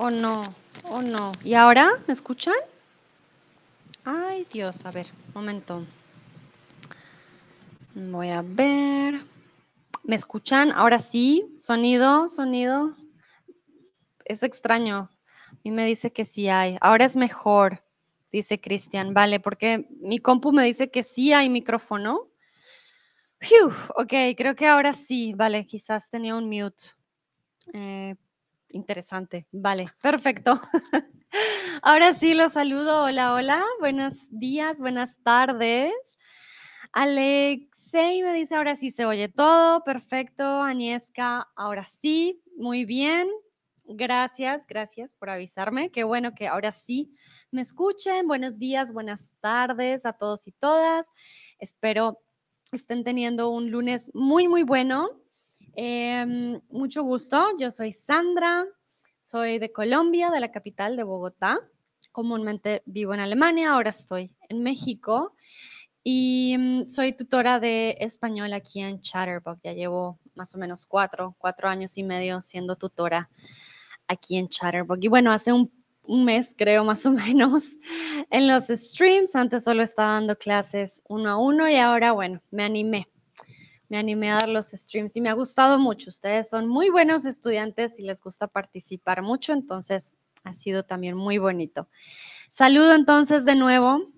Oh no, oh no. ¿Y ahora me escuchan? Ay, Dios, a ver, momento. Voy a ver. ¿Me escuchan? Ahora sí, sonido, sonido. Es extraño. A mí me dice que sí hay. Ahora es mejor, dice Cristian. Vale, porque mi compu me dice que sí hay micrófono. Ok, creo que ahora sí. Vale, quizás tenía un mute. Eh, interesante. Vale, perfecto. Ahora sí los saludo. Hola, hola. Buenos días, buenas tardes. Alexei me dice, ahora sí se oye todo. Perfecto. Agnieszka, ahora sí. Muy bien. Gracias, gracias por avisarme. Qué bueno que ahora sí me escuchen. Buenos días, buenas tardes a todos y todas. Espero estén teniendo un lunes muy, muy bueno. Em, mucho gusto. Yo soy Sandra. Soy de Colombia, de la capital de Bogotá. Comúnmente vivo en Alemania, ahora estoy en México. Y mm, soy tutora de español aquí en Chatterbox. Ya llevo más o menos cuatro, cuatro años y medio siendo tutora aquí en Chatterbox. Y bueno, hace un, un mes, creo, más o menos, en los streams. Antes solo estaba dando clases uno a uno y ahora, bueno, me animé. Me animé a dar los streams y me ha gustado mucho. Ustedes son muy buenos estudiantes y les gusta participar mucho, entonces ha sido también muy bonito. Saludo entonces de nuevo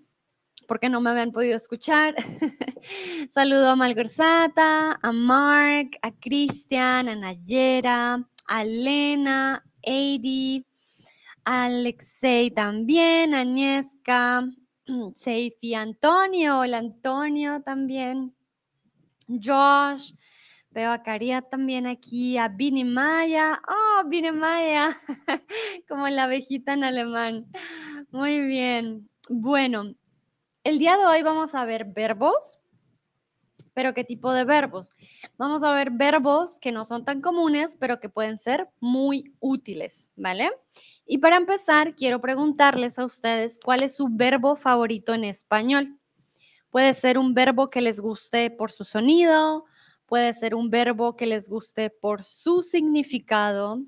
porque no me habían podido escuchar. Saludo a Malgorzata, a Mark, a Cristian, a Nayera, a Lena, Adi, a Alexei también, a Agnieszka, Seifi, Antonio, hola Antonio también, Josh, veo a Caria también aquí, a Bini Maya, oh, Bini Maya, como la abejita en alemán. Muy bien. Bueno, el día de hoy vamos a ver verbos, pero ¿qué tipo de verbos? Vamos a ver verbos que no son tan comunes, pero que pueden ser muy útiles, ¿vale? Y para empezar, quiero preguntarles a ustedes cuál es su verbo favorito en español. Puede ser un verbo que les guste por su sonido, puede ser un verbo que les guste por su significado,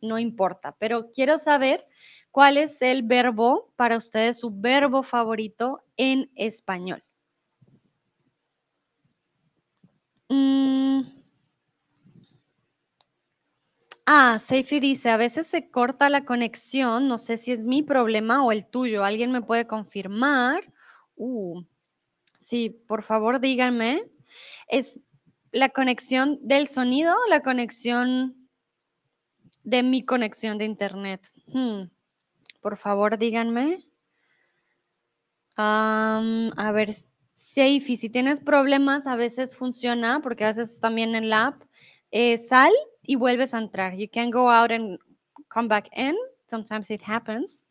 no importa, pero quiero saber cuál es el verbo para ustedes, su verbo favorito en español. Mm. Ah, Seifi dice, a veces se corta la conexión, no sé si es mi problema o el tuyo, ¿alguien me puede confirmar? Uh, sí, por favor díganme, ¿es la conexión del sonido la conexión de mi conexión de internet? Hmm, Por favor díganme. Am, a ver, Seifi, si tienes problemas, a veces funciona, porque a veces también en la app, eh, sal y vuelves a entrar. You can go out and come back in. Sometimes it happens.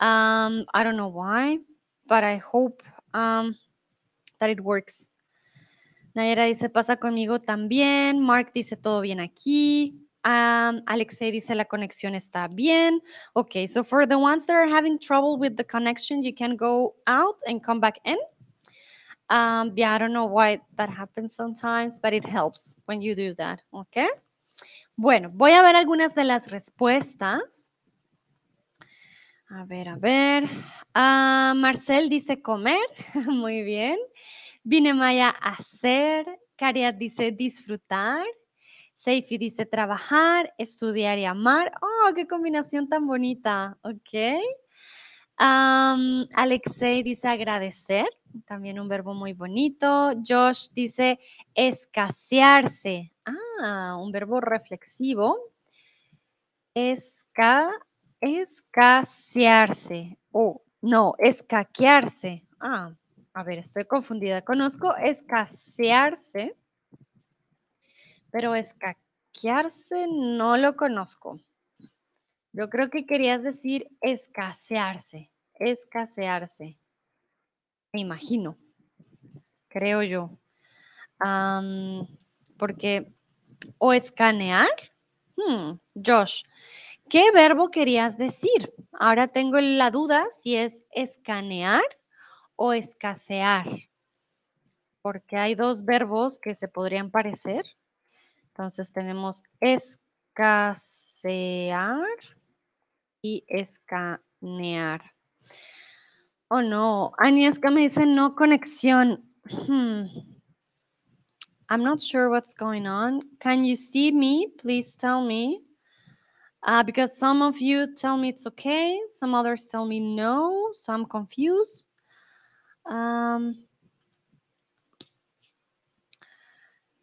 Um, I don't know why, but I hope um, that it works. Nayera dice, pasa conmigo también. Mark dice, todo bien aquí. Um, Alexei dice, la conexión está bien. Okay, so for the ones that are having trouble with the connection, you can go out and come back in. Um, yeah, I don't know why that happens sometimes, but it helps when you do that, okay? Bueno, voy a ver algunas de las respuestas. A ver, a ver. Ah, Marcel dice comer. Muy bien. Vine Maya hacer. Cariat dice disfrutar. Seifi dice trabajar, estudiar y amar. Oh, qué combinación tan bonita. Ok. Alexei dice agradecer. También un verbo muy bonito. Josh dice escasearse. Ah, un verbo reflexivo. Esca, escasearse. Oh, no, escaquearse. Ah, a ver, estoy confundida. Conozco escasearse, pero escaquearse no lo conozco. Yo creo que querías decir escasearse, escasearse. Me imagino, creo yo. Porque, o escanear. Hmm, Josh, ¿qué verbo querías decir? Ahora tengo la duda si es escanear o escasear, porque hay dos verbos que se podrían parecer. Entonces tenemos escasear y escanear. Oh no, Agnieszka me dice no conexión. Hmm. I'm not sure what's going on. Can you see me? Please tell me. Uh, because some of you tell me it's okay, some others tell me no, so I'm confused. Um,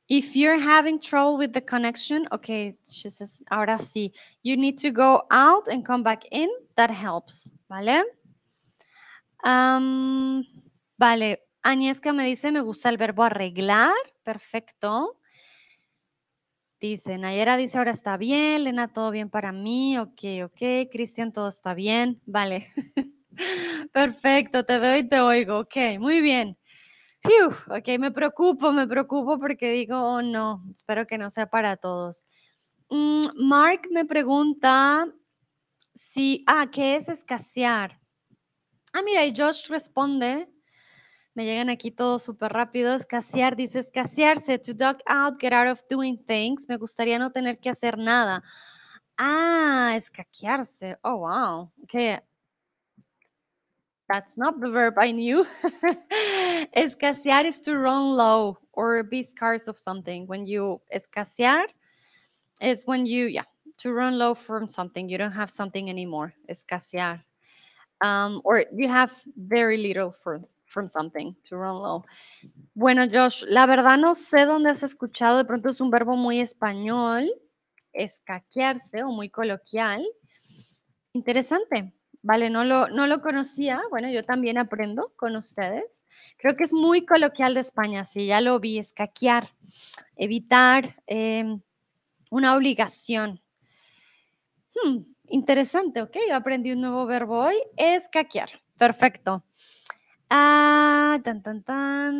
if you're having trouble with the connection, okay, she says, ahora sí, you need to go out and come back in. That helps, ¿vale? Um, vale, Agnieszka me dice, me gusta el verbo arreglar. Perfecto. Dice, Nayera dice, ahora está bien. Lena, todo bien para mí. Ok, ok. Cristian, todo está bien. Vale. Perfecto, te veo y te oigo. Ok, muy bien. ok, me preocupo, me preocupo porque digo, oh no, espero que no sea para todos. Mm, Mark me pregunta si, ah, ¿qué es escasear? Ah, mira, y Josh responde, me llegan aquí todos súper rápido, escasear, dice escasearse, to duck out, get out of doing things, me gustaría no tener que hacer nada. Ah, escaquearse, oh wow, okay, That's not the verb I knew. escasear is to run low or be scarce of something. When you escasear is when you, yeah, to run low from something. You don't have something anymore. Escasear. Um, or you have very little from, from something to run low. Bueno, Josh, la verdad no sé dónde has escuchado. De pronto es un verbo muy español, escaquearse o muy coloquial. Interesante. Vale, no lo, no lo conocía. Bueno, yo también aprendo con ustedes. Creo que es muy coloquial de España, sí, ya lo vi, escaquear, evitar em, una obligación. Hmm, interesante, ok, yo aprendí un nuevo verbo hoy, escaquear. Perfecto. Ah, tan, tan, tan.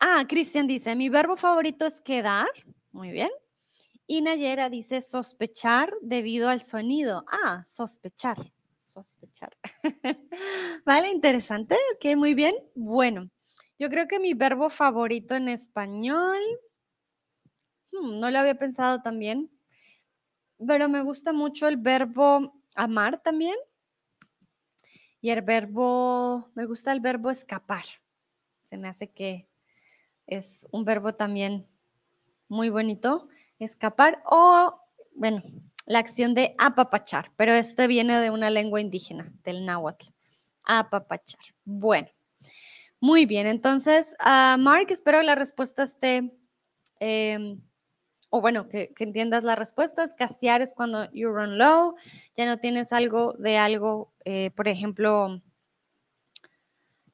Ah, Cristian dice, mi verbo favorito es quedar. Muy bien. Y Nayera dice sospechar debido al sonido. Ah, sospechar, sospechar. vale, interesante. Ok, muy bien. Bueno, yo creo que mi verbo favorito en español, hmm, no lo había pensado también, pero me gusta mucho el verbo amar también. Y el verbo, me gusta el verbo escapar. Se me hace que es un verbo también muy bonito escapar o, bueno, la acción de apapachar, pero este viene de una lengua indígena, del náhuatl. Apapachar. Bueno, muy bien. Entonces, uh, Mark, espero la respuesta esté, em, o bueno, que, entiendas la respuesta. Escasear es cuando you run low, ya no tienes algo de algo, eh, por ejemplo,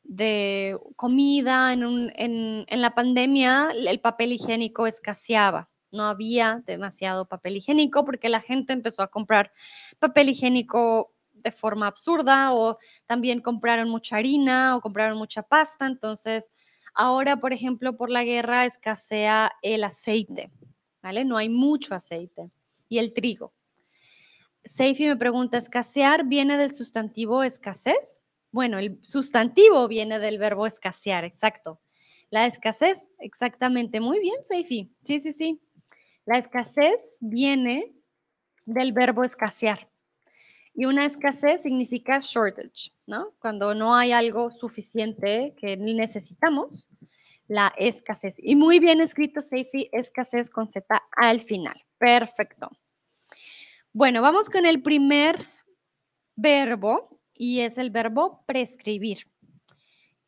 de comida. En la pandemia, el papel higiénico escaseaba no había demasiado papel higiénico porque la gente empezó a comprar papel higiénico de forma absurda o también compraron mucha harina o compraron mucha pasta. Entonces, ahora, por ejemplo, por la guerra escasea el aceite, No hay mucho aceite y el trigo. Seifi me pregunta, ¿escasear viene del sustantivo escasez? Bueno, el sustantivo viene del verbo escasear, exacto. La escasez, exactamente. Muy bien, Seifi. Sí, sí, sí. La escasez viene del verbo escasear. Y una escasez significa shortage, ¿no? Cuando no hay algo suficiente que necesitamos, la escasez. Y muy bien escrito, Seifi, escasez con Z al final. Perfecto. Bueno, vamos con el primer verbo y es el verbo prescribir,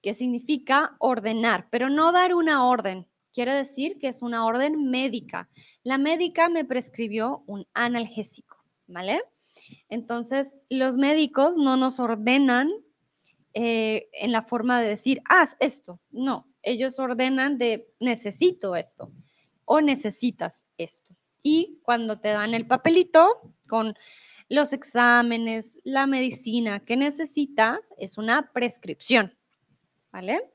que significa ordenar, pero no dar una orden, Quiere decir que es una orden médica. La médica me prescribió un analgésico, ¿vale? Entonces, los médicos no nos ordenan eh, en la forma de decir, haz esto. No, ellos ordenan de necesito esto o necesitas esto. Y cuando te dan el papelito con los exámenes, la medicina que necesitas, es una prescripción, ¿vale?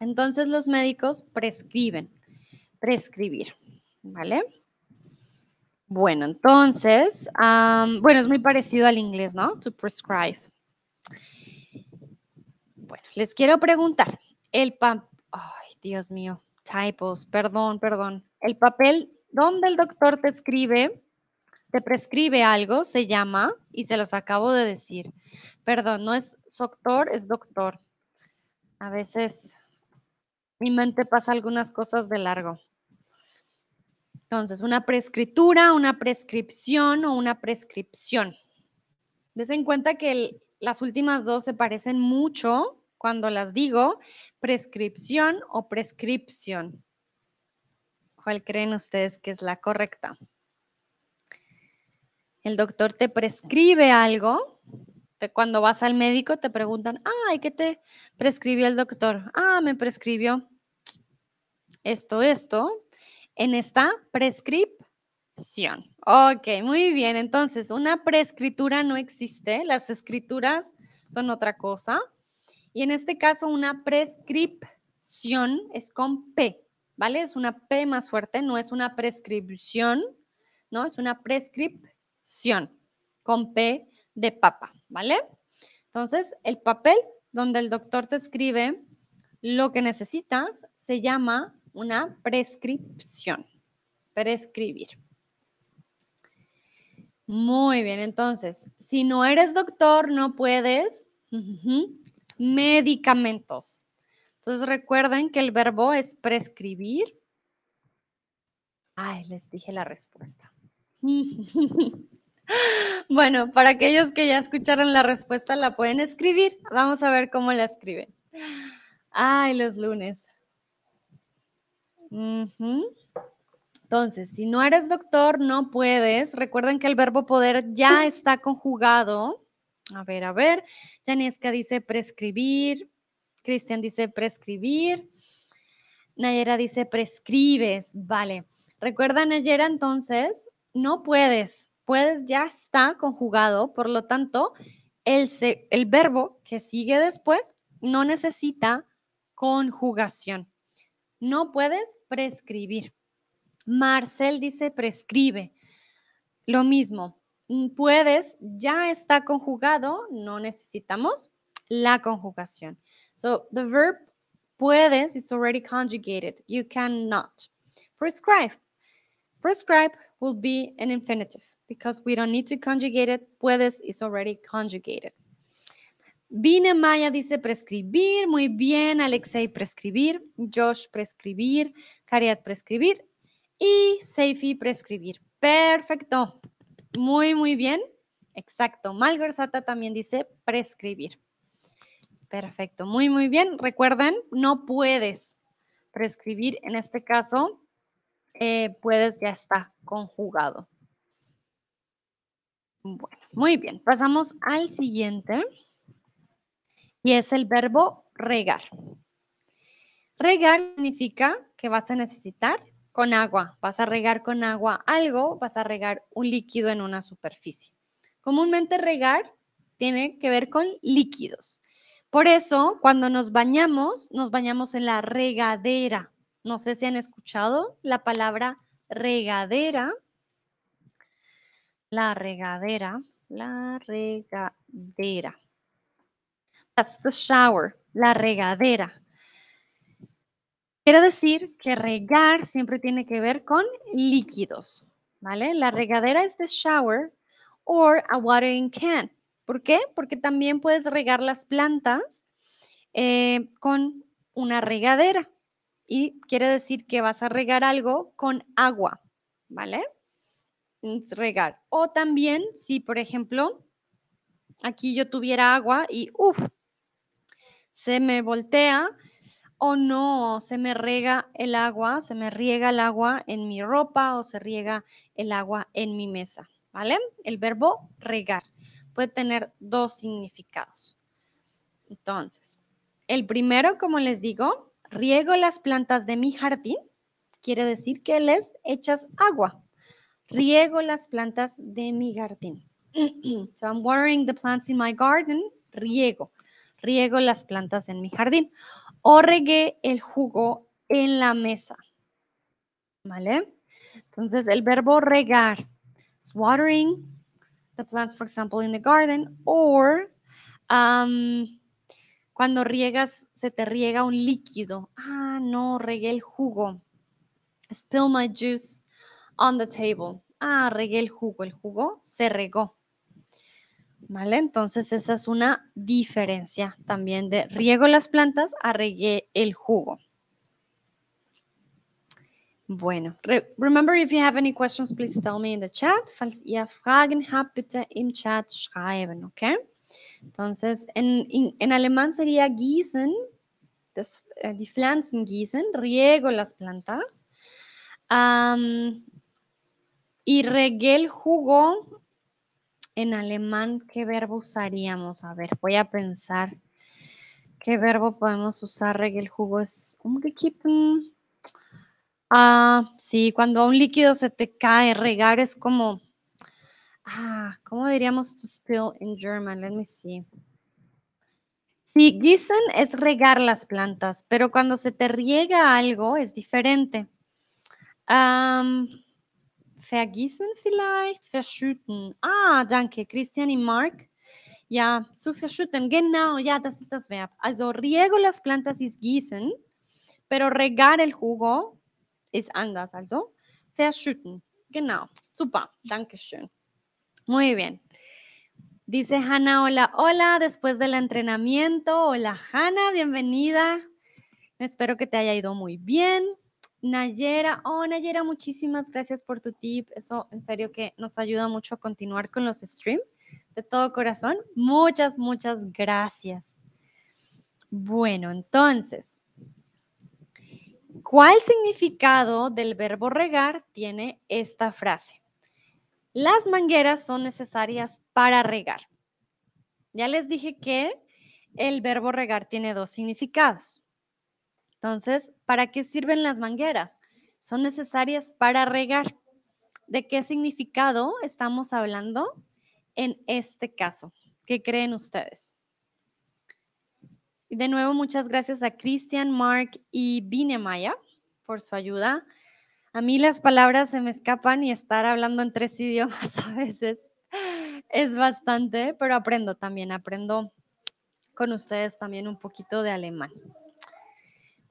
Entonces los médicos prescriben, prescribir, ¿vale? Bueno, entonces, bueno, es muy parecido al inglés, ¿no? To prescribe. Bueno, les quiero preguntar, el papel, ay, Dios mío, typos, perdón, perdón. El papel donde el doctor te escribe, te prescribe algo, se llama, y se los acabo de decir. Perdón, no es doctor, es doctor. A veces mi mente pasa algunas cosas de largo. Entonces, una prescritura, una prescripción o una prescripción. Des en cuenta que las últimas dos se parecen mucho cuando las digo, prescripción o prescripción. ¿Cuál creen ustedes que es la correcta? El doctor te prescribe algo. cuando vas al médico te preguntan, ay, ¿qué te prescribió el doctor? Ah, me prescribió esto, esto, en esta prescripción. Ok, muy bien. Entonces, una prescritura no existe. Las escrituras son otra cosa. Y en este caso, una prescripción es con P. ¿vale? Es una P más fuerte, no es una prescripción, ¿no? Es una prescripción con P de papa, ¿vale? Entonces, el papel donde el doctor te escribe lo que necesitas se llama una prescripción. Prescribir. Muy bien, entonces, si no eres doctor, no puedes medicamentos. Entonces recuerden que el verbo es prescribir. Ay, les dije la respuesta. bueno, para aquellos que ya escucharon la respuesta, la pueden escribir. Vamos a ver cómo la escriben. Ay, los lunes. Entonces, si no eres doctor, no puedes. Recuerden que el verbo poder ya está conjugado. A ver, a ver. Janieska dice prescribir, Cristian dice prescribir. Nayera dice prescribes. Vale. Recuerda, Nayera, entonces, no puedes. Puedes ya está conjugado. Por lo tanto, el, el verbo que sigue después no necesita conjugación. No puedes prescribir. Marcel dice prescribe. Lo mismo. Puedes, ya está conjugado, no necesitamos la conjugación. So the verb puedes is already conjugated. You cannot. Prescribe. Prescribe will be an infinitive because we don't need to conjugate it. Puedes is already conjugated. Vine Maya dice prescribir. Muy bien. Alexei prescribir. Josh prescribir. Cariat prescribir. Y Seifi prescribir. Perfecto. Muy, muy bien. Exacto. Malversata también dice prescribir. Perfecto, muy, muy bien. Recuerden, no puedes prescribir, en este caso, eh, puedes, ya está conjugado. Bueno, muy bien. Pasamos al siguiente y es el verbo regar. Regar significa que vas a necesitar con agua. Vas a regar con agua algo, vas a regar un líquido en una superficie. Comúnmente regar tiene que ver con líquidos. Por eso, cuando nos bañamos, nos bañamos en la regadera. No sé si han escuchado la palabra regadera. La regadera, la regadera. That's the shower, la regadera. Quiere decir que regar siempre tiene que ver con líquidos, ¿vale? La regadera es the shower or a watering can. ¿Por qué? Porque también puedes regar las plantas eh, con una regadera. Y quiere decir que vas a regar algo con agua, ¿vale? Regar. O también, si por ejemplo, aquí yo tuviera agua y, uff, se me voltea o no, se me rega el agua, se me riega el agua en mi ropa o se riega el agua en mi mesa, ¿vale? El verbo regar puede tener dos significados. Entonces, el primero, como les digo, riego las plantas de mi jardín, quiere decir que les echas agua. Riego las plantas de mi jardín. so I'm watering the plants in my garden. Riego. Riego las plantas en mi jardín. O regué el jugo en la mesa. ¿Vale? Entonces, el verbo regar es watering, the plants, for example, in the garden, or um, cuando riegas, se te riega un líquido. Ah, no, regué el jugo. Spill my juice on the table. Ah, regué el jugo. El jugo se regó. ¿Vale? Entonces esa es una diferencia también de riego las plantas a regué el jugo. Bueno, remember if you have any questions, please tell me in the chat. Falls ihr Fragen habt, bitte im Chat schreiben, okay? Entonces, en, en, alemán sería gießen, das, äh, die Pflanzen gießen, riego las plantas. Um, y regué el jugo, en alemán, ¿qué verbo usaríamos? A ver, voy a pensar. ¿Qué verbo podemos usar? El jugo es umgekippen. Ah, sí, cuando un líquido se te cae, regar es como, ah, ¿cómo diríamos to spill in German? Let me see. Sí, gießen es regar las plantas, pero cuando se te riega algo es diferente. Um, vergießen vielleicht, verschütten. Ah, danke, Christian y Mark. Ja, zu verschütten, genau, ja, das ist das Verb. Also riego las plantas es gießen, pero regar el jugo ist anders. Also verschütten. Genau. Super. Dankeschön. Muy bien. Dice Hanna, hola, hola, después del entrenamiento. Hola, Hanna, bienvenida. Espero que te haya ido muy bien. Nayera, oh, Nayera, muchísimas gracias por tu tip. Eso en serio que nos ayuda mucho a continuar con los streams. De todo corazón, muchas, muchas gracias. Bueno, entonces, ¿Cuál significado del verbo regar tiene esta frase? Las mangueras son necesarias para regar. Ya les dije que el verbo regar tiene dos significados. Entonces, ¿para qué sirven las mangueras? Son necesarias para regar. ¿De qué significado estamos hablando en este caso? ¿Qué creen ustedes? De nuevo, muchas gracias a Christian, Mark y Binemaya por su ayuda. A mí las palabras se me escapan y estar hablando en tres idiomas a veces es bastante, pero aprendo también, aprendo con ustedes también un poquito de alemán.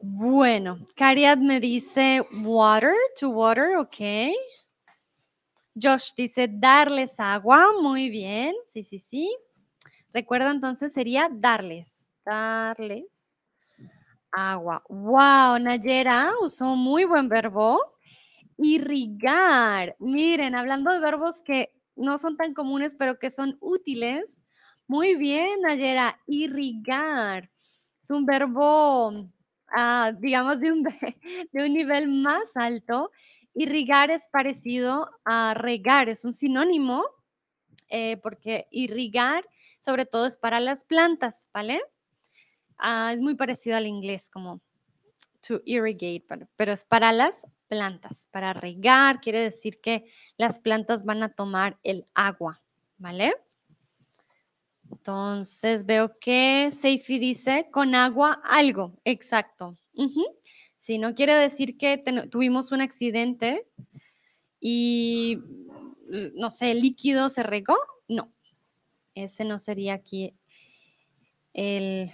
Bueno, Cariad me dice water, to water, ok. Josh dice darles agua, muy bien, sí, sí, sí. Recuerda entonces sería darles, darles agua. Wow, Nayera usó muy buen verbo. Irrigar. Miren, hablando de verbos que no son tan comunes, pero que son útiles. Muy bien, Nayera. Irrigar. Es un verbo, ah, digamos, de un, de un nivel más alto. Irrigar es parecido a regar, es un sinónimo, eh, porque irrigar sobre todo es para las plantas, ¿vale? Ah, es muy parecido al inglés, como to irrigate, pero, es para las plantas, para regar, quiere decir que las plantas van a tomar el agua, ¿vale? Entonces veo que Seifi dice con agua algo, exacto. Si no quiere decir que tuvimos un accidente y, no sé, el líquido se regó, no. Ese no sería aquí el,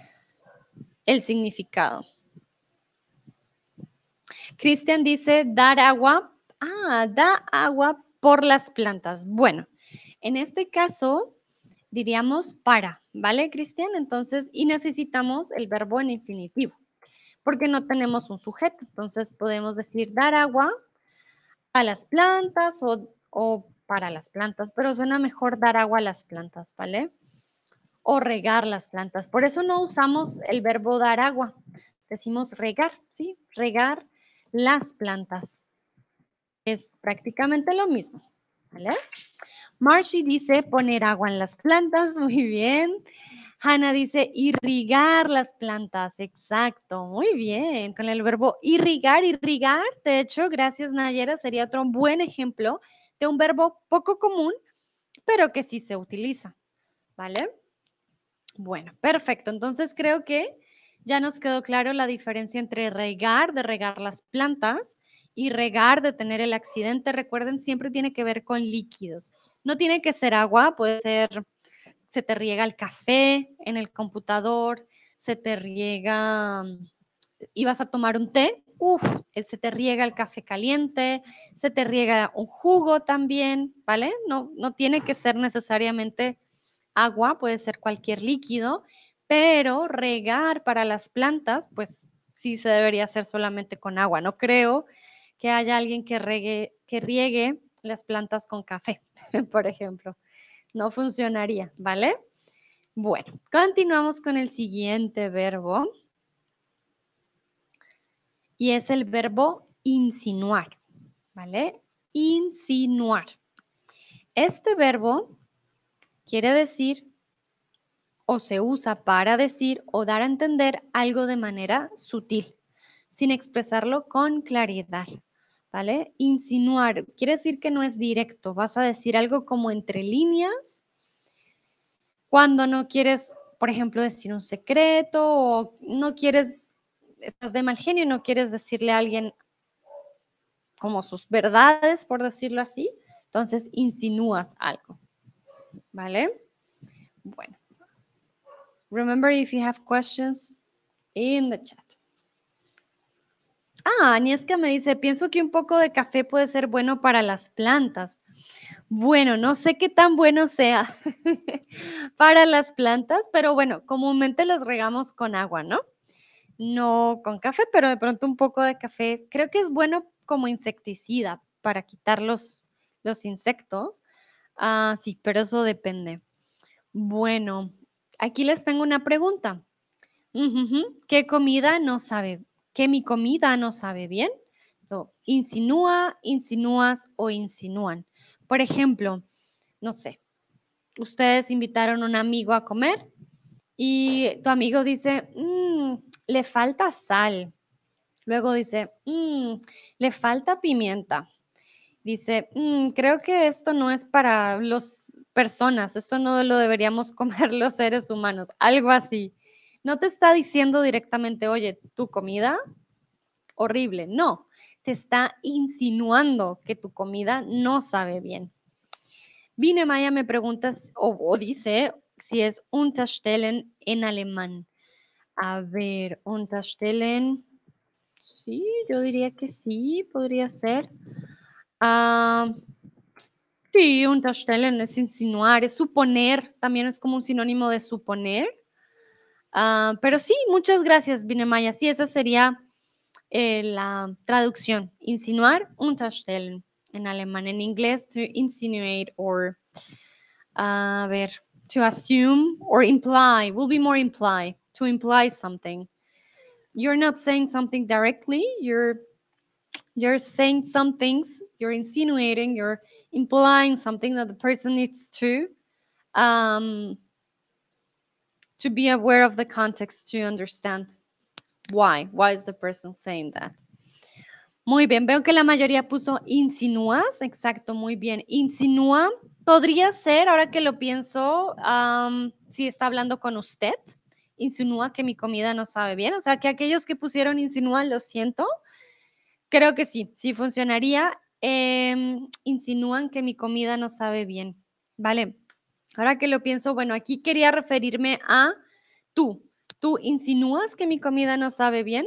el significado. Cristian dice dar agua. Ah, da agua por las plantas. Bueno, en este caso diríamos para, ¿vale, Cristian? Entonces, y necesitamos el verbo en infinitivo, porque no tenemos un sujeto. Entonces, podemos decir dar agua a las plantas o, o para las plantas, pero suena mejor dar agua a las plantas, ¿vale? o regar las plantas. Por eso no usamos el verbo dar agua. Decimos regar, ¿sí? Regar las plantas. Es prácticamente lo mismo. ¿Vale? Marcy dice poner agua en las plantas. Muy bien. Hannah dice irrigar las plantas. Exacto. Muy bien. Con el verbo irrigar, irrigar. De hecho, gracias Nayera, sería otro buen ejemplo de un verbo poco común, pero que sí se utiliza. ¿Vale? Bueno, perfecto. Entonces creo que ya nos quedó claro la diferencia entre regar, de regar las plantas, y regar, de tener el accidente. Recuerden, siempre tiene que ver con líquidos. No tiene que ser agua, puede ser, se te riega el café en el computador, se te riega, ibas a tomar un té, uff, se te riega el café caliente, se te riega un jugo también, ¿vale? No, no tiene que ser necesariamente agua, puede ser cualquier líquido, pero regar para las plantas, pues sí se debería hacer solamente con agua. No creo que haya alguien que, regue, que riegue las plantas con café, por ejemplo. No funcionaría, ¿vale? Bueno, continuamos con el siguiente verbo. Y es el verbo insinuar, ¿vale? Insinuar. Este verbo quiere decir o se usa para decir o dar a entender algo de manera sutil, sin expresarlo con claridad. ¿Vale? Insinuar quiere decir que no es directo, vas a decir algo como entre líneas cuando no quieres, por ejemplo, decir un secreto o no quieres, estás de mal genio no quieres decirle a alguien como sus verdades, por decirlo así, entonces insinúas algo. ¿Vale? Bueno. Remember if you have questions in the chat. Ah, Aniesca me dice, pienso que un poco de café puede ser bueno para las plantas. Bueno, no sé qué tan bueno sea para las plantas, pero bueno, comúnmente las regamos con agua, ¿no? No con café, pero de pronto un poco de café. Creo que es bueno como insecticida para quitar los, los insectos. Ah, sí, pero eso depende. Bueno, Aquí les tengo una pregunta. ¿Qué comida no sabe? ¿Qué mi comida no sabe bien? insinúa, insinúas o insinúan. Por ejemplo, no sé, ustedes invitaron a un amigo a comer y tu amigo dice, mm, le falta sal. Luego dice, mm, le falta pimienta. Dice, mm, creo que esto no es para los personas, esto no lo deberíamos comer los seres humanos, algo así. No te está diciendo directamente, oye, tu comida, horrible, no, te está insinuando que tu comida no sabe bien. Vine Maya me preguntas o, dice si es Unterstellen en alemán. A ver, Unterstellen, sí, yo diría que sí, podría ser. Ah, Sí, unterstellen es insinuar, es suponer, también es como un sinónimo de suponer. Ah, pero sí, muchas gracias, Binemaya. Sí, esa sería eh, la traducción. Insinuar, unterstellen en alemán. En inglés, to insinuate or, a ver, to assume or imply, will be more imply, to imply something. You're not saying something directly, you're you're saying some things, you're insinuating, you're implying something that the person needs to um, to be aware of the context to understand why. Why is the person saying that? Muy bien, veo que la mayoría puso insinúas, exacto, muy bien. Insinúa podría ser, ahora que lo pienso, si está hablando con usted, insinúa que mi comida no sabe bien, o sea, que aquellos que pusieron insinúa, lo siento, Creo que sí, sí funcionaría. Em, insinúan que mi comida no sabe bien. Vale. Ahora que lo pienso, bueno, aquí quería referirme a tú. ¿Tú insinúas que mi comida no sabe bien?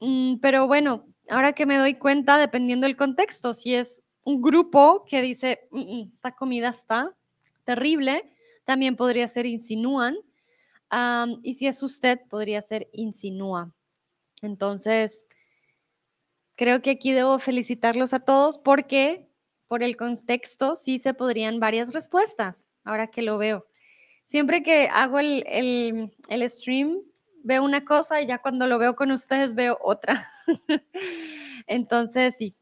Mm, pero bueno, ahora que me doy cuenta, dependiendo del contexto, si es un grupo que dice, mm, mm, esta comida está terrible, también podría ser insinúan. y si es usted, podría ser insinúa. Entonces, Creo que aquí debo felicitarlos a todos porque por el contexto sí se podrían varias respuestas, ahora que lo veo. Siempre que hago el, el, stream, veo una cosa y ya cuando lo veo con ustedes veo otra. Entonces, sí,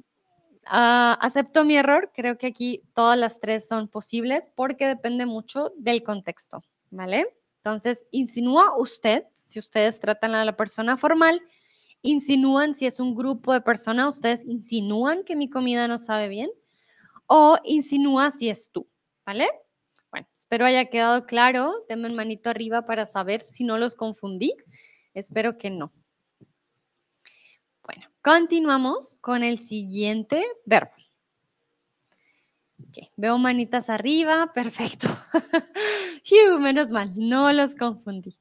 ah, acepto mi error. Creo que aquí todas las tres son posibles porque depende mucho del contexto, ¿vale? Entonces, insinúa usted, si ustedes tratan a la persona formal, insinúan si es un grupo de personas, ustedes insinúan que mi comida no sabe bien o insinúa si es tú, ¿vale? Bueno, espero haya quedado claro. Denme un manito arriba para saber si no los confundí. Espero que no. Bueno, continuamos con el siguiente verbo. veo manitas arriba, perfecto. menos mal, no los confundí.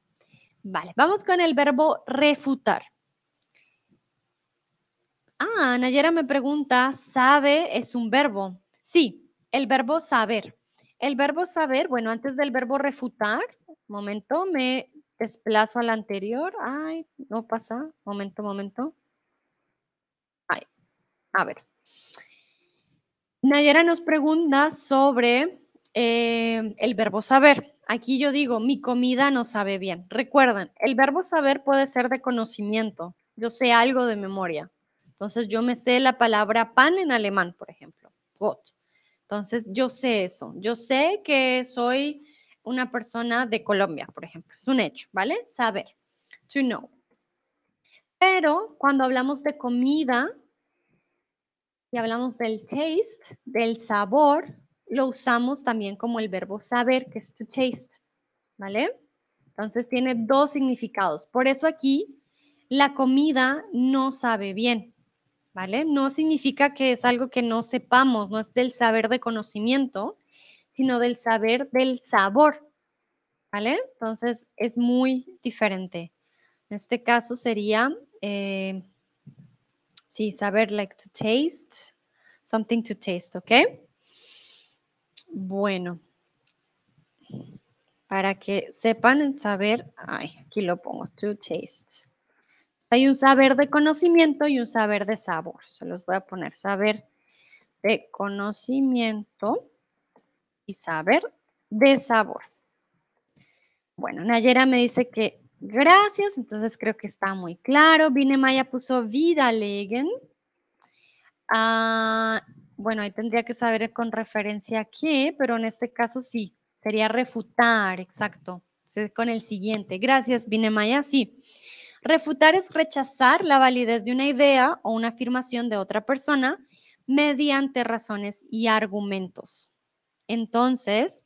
Vale, vamos con el verbo refutar. Ah, Nayera me pregunta, ¿sabe es un verbo? Sí, el verbo saber. El verbo saber, bueno, antes del verbo refutar, momento, me desplazo al anterior. Ay, no pasa. Momento, momento. Ay, a ver. Nayera nos pregunta sobre eh, el verbo saber. Aquí yo digo, mi comida no sabe bien. Recuerden, el verbo saber puede ser de conocimiento. Yo sé algo de memoria. Entonces, yo me sé la palabra pan en alemán, por ejemplo. Brot. Entonces, yo sé eso. Yo sé que soy una persona de Colombia, por ejemplo. Es un hecho, ¿vale? Saber. To know. Pero cuando hablamos de comida y hablamos del taste, del sabor, lo usamos también como el verbo saber, que es to taste, ¿vale? Entonces tiene dos significados. Por eso aquí la comida no sabe bien, No significa que es algo que no sepamos, no es del saber de conocimiento, sino del saber del sabor, ¿vale? Entonces es muy diferente. En este caso sería, eh, sí, saber, like to taste, something to taste, ¿ok? Bueno, para que sepan saber, ay, aquí lo pongo, to taste. Hay un saber de conocimiento y un saber de sabor. Se los voy a poner saber de conocimiento y saber de sabor. Bueno, Nayera me dice que gracias, entonces creo que está muy claro. Vine Maya puso vida legen. Ah, bueno, ahí tendría que saber con referencia a qué, pero en este caso sí, sería refutar, exacto. Con el siguiente. Gracias, Vinemaya. Sí. Refutar es rechazar la validez de una idea o una afirmación de otra persona mediante razones y argumentos. Entonces,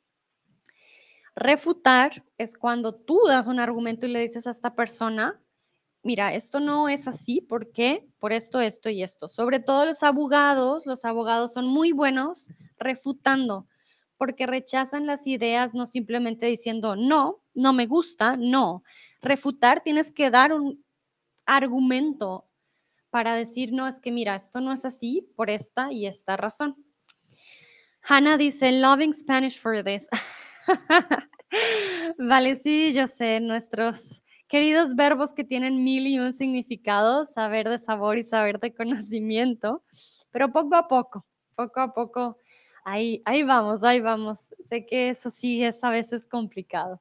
refutar es cuando tú das un argumento y le dices a esta persona, mira, esto no es así, ¿por qué? Por esto, esto y esto. Sobre todo los abogados, los abogados son muy buenos refutando, porque rechazan las ideas no simplemente diciendo, no, no me gusta, no. Refutar tienes que dar un argumento para decir, no, es que mira, esto no es así por esta y esta razón. Hannah dice, loving Spanish for this. vale, sí, yo sé, nuestros queridos verbos que tienen mil y un significados, saber de sabor y saber de conocimiento, pero poco a poco, poco a poco, ahí, ahí vamos, ahí vamos. Sé que eso sí es a veces complicado.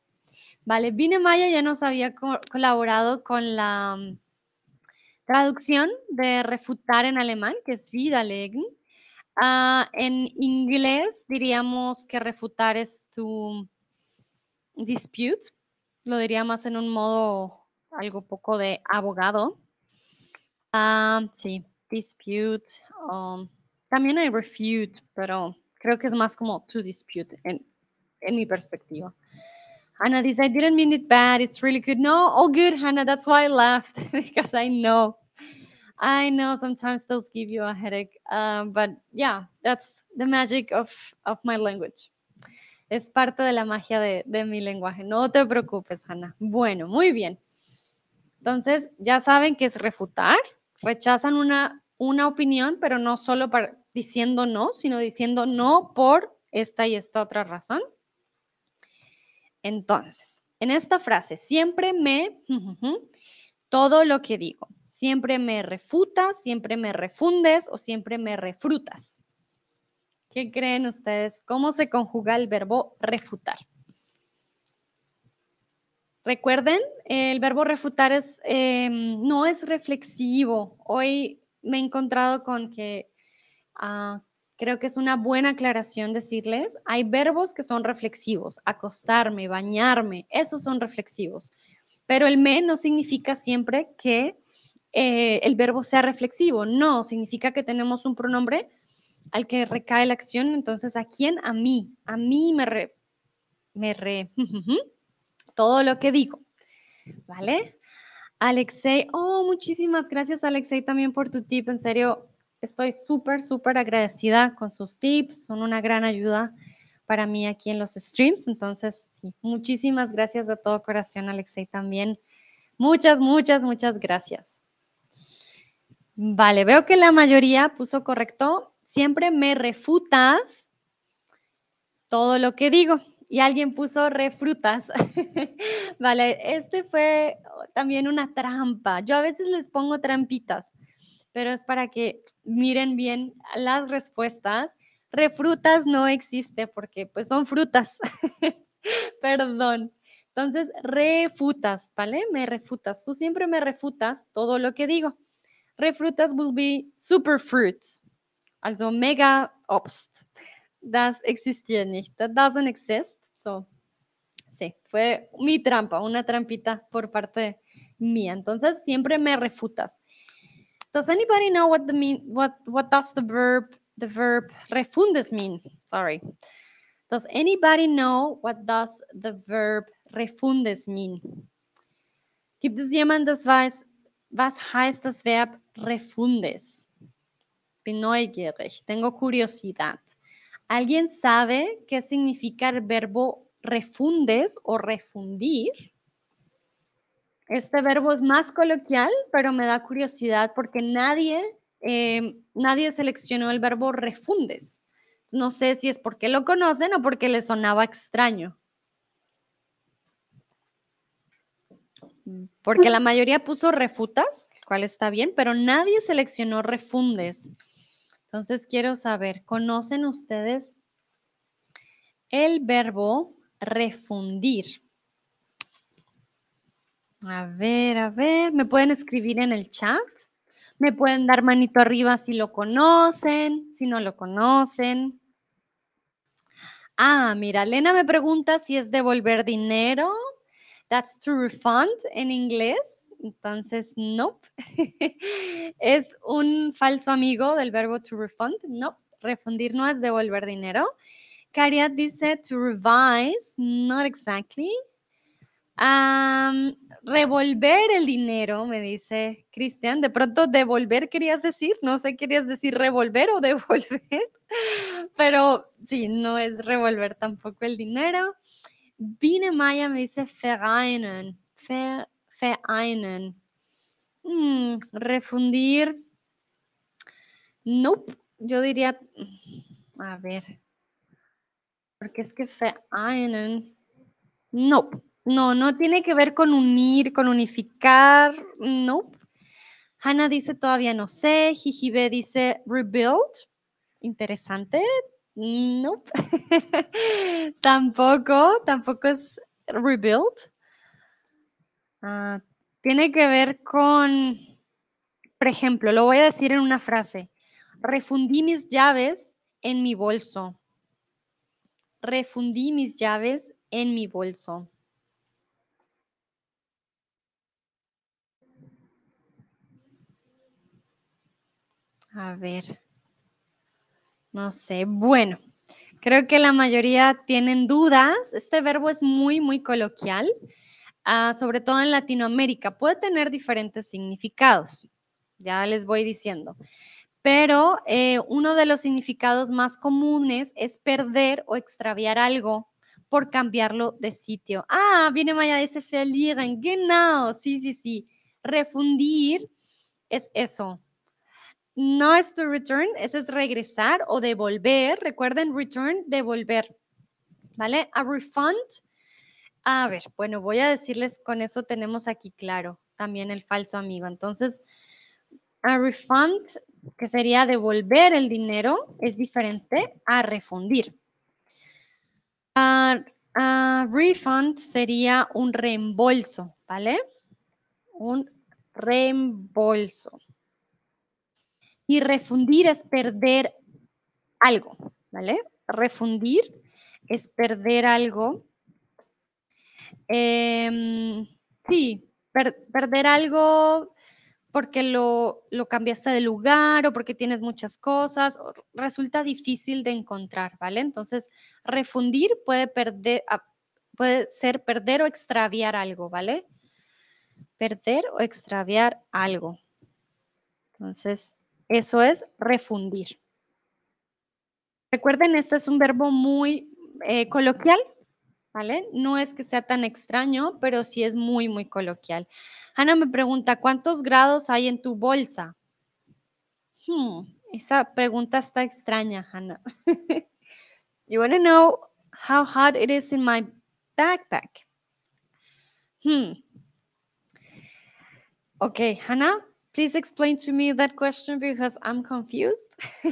Vale, Vine Maya ya nos había colaborado con la mm, traducción de refutar en alemán, que es widerlegen. Ah, en inglés diríamos que refutar es to dispute, lo diría más en un modo algo poco de abogado. Ah, sí, dispute. Um, también hay refute, pero creo que es más como to dispute en, en mi perspectiva. Hannah dice, I didn't mean it bad. It's really good. No, all good, Hannah. That's why I laughed because I know. I know sometimes those give you a headache. Um, but yeah, that's the magic of, of my language es parte de la magia de, mi lenguaje. No te preocupes, Hanna. Bueno, muy bien. Entonces, ya saben que es refutar, rechazan una, una opinión, pero no solo para, diciendo no, sino diciendo no por esta y esta otra razón. Entonces, en esta frase, siempre me, todo lo que digo, siempre me refutas, siempre me refundes o siempre me refrutas. ¿Qué creen ustedes? ¿Cómo se conjuga el verbo refutar? Recuerden, el verbo refutar es, em, no es reflexivo. Hoy me he encontrado con que ah, creo que es una buena aclaración decirles, hay verbos que son reflexivos, acostarme, bañarme, esos son reflexivos. Pero el me no significa siempre que eh, el verbo sea reflexivo, no, significa que tenemos un pronombre al que recae la acción. Entonces, ¿a quién? A mí. A mí me re, me re, todo lo que digo. ¿Vale? Alexei, oh, muchísimas gracias Alexei también por tu tip. En serio, estoy súper, súper agradecida con sus tips. Son una gran ayuda para mí aquí en los streams. Entonces, muchísimas gracias de todo corazón, Alexei, también. Muchas, muchas, muchas gracias. Vale, veo que la mayoría puso correcto. Siempre me refutas todo lo que digo. Y alguien puso refrutas. vale, este fue también una trampa. Yo a veces les pongo trampitas, pero es para que miren bien las respuestas. Refrutas no existe porque pues son frutas. Perdón. Entonces, refutas, ¿vale? Me refutas. Tú siempre me refutas todo lo que digo. Refrutas will be superfruits. Also mega Obst. Das existiert nicht. That doesn't exist. So, sí, fue mi trampa, una trampita por parte mía. Entonces, siempre me refutas. Does anybody know what the mean what what does the verb the verb refundes mean? Sorry. Does anybody know what does the verb refundes mean? Gibt es jemand, das weiß, was heißt das Verb refundes? Bin neugierig, tengo curiosidad. ¿Alguien sabe qué significa el verbo refundes o refundir? Este verbo es más coloquial, pero me da curiosidad porque nadie, eh, nadie seleccionó el verbo refundes. No sé si es porque lo conocen o porque le sonaba extraño. Porque la mayoría puso refutas, cual está bien, pero nadie seleccionó refundes. Entonces quiero saber, ¿conocen ustedes el verbo refundir? A ver, a ver, ¿me pueden escribir en el chat? ¿Me pueden dar manito arriba si lo conocen, si no lo conocen? Ah, mira, Elena me pregunta si es devolver dinero. That's to refund en inglés. Entonces, no. es un falso amigo del verbo to refund. No, refundir no es devolver dinero. Cariat dice to revise, not exactly. Revolver el dinero, me dice Cristian. De pronto, devolver querías decir, no sé, querías decir revolver o devolver, pero sí, no es revolver tampoco el dinero. Vine Maya me dice vereinen, vereinen. Mm, refundir. Nope. Yo diría, a ver. Porque es que vereinen. Nope. No, no tiene que ver con unir, con unificar. Nope. Hannah dice todavía no sé. Jijibe dice rebuild. Interesante. Nope. tampoco, tampoco es rebuild. Ah, tiene que ver con, por ejemplo, lo voy a decir en una frase. Refundí mis llaves en mi bolso. Refundí mis llaves en mi bolso. A ver. No sé. Bueno, creo que la mayoría tienen dudas. Este verbo es muy, muy coloquial. Ah, sobre todo en Latinoamérica, puede tener diferentes significados, ya les voy diciendo. Pero eh, uno de los significados más comunes es perder o extraviar algo por cambiarlo de sitio. Ah, viene Maya, dice verlieren, genau, sí, sí, sí. Refundir es eso. No es to return, ese es regresar o devolver. Recuerden, return, devolver. ¿Vale? A refund a ver, bueno, voy a decirles, con eso tenemos aquí claro también el falso amigo. Entonces, a refund, que sería devolver el dinero, es diferente a refundir. A, refund sería un reembolso, ¿vale? Un reembolso. Y refundir es perder algo, ¿vale? Refundir es perder algo Em, sí, perder algo porque lo, lo, cambiaste de lugar o porque tienes muchas cosas, resulta difícil de encontrar, ¿vale? Entonces, refundir puede, perder, puede ser perder o extraviar algo, ¿vale? Perder o extraviar algo. Entonces, eso es refundir. Recuerden, este es un verbo muy eh, coloquial, ¿vale? No es que sea tan extraño, pero sí es muy, muy coloquial. Ana me pregunta, ¿cuántos grados hay en tu bolsa? Hmm, esa pregunta está extraña, Hannah. you want to know how hot it is in my backpack? Hmm. Okay, Hannah, please explain to me that question because I'm confused.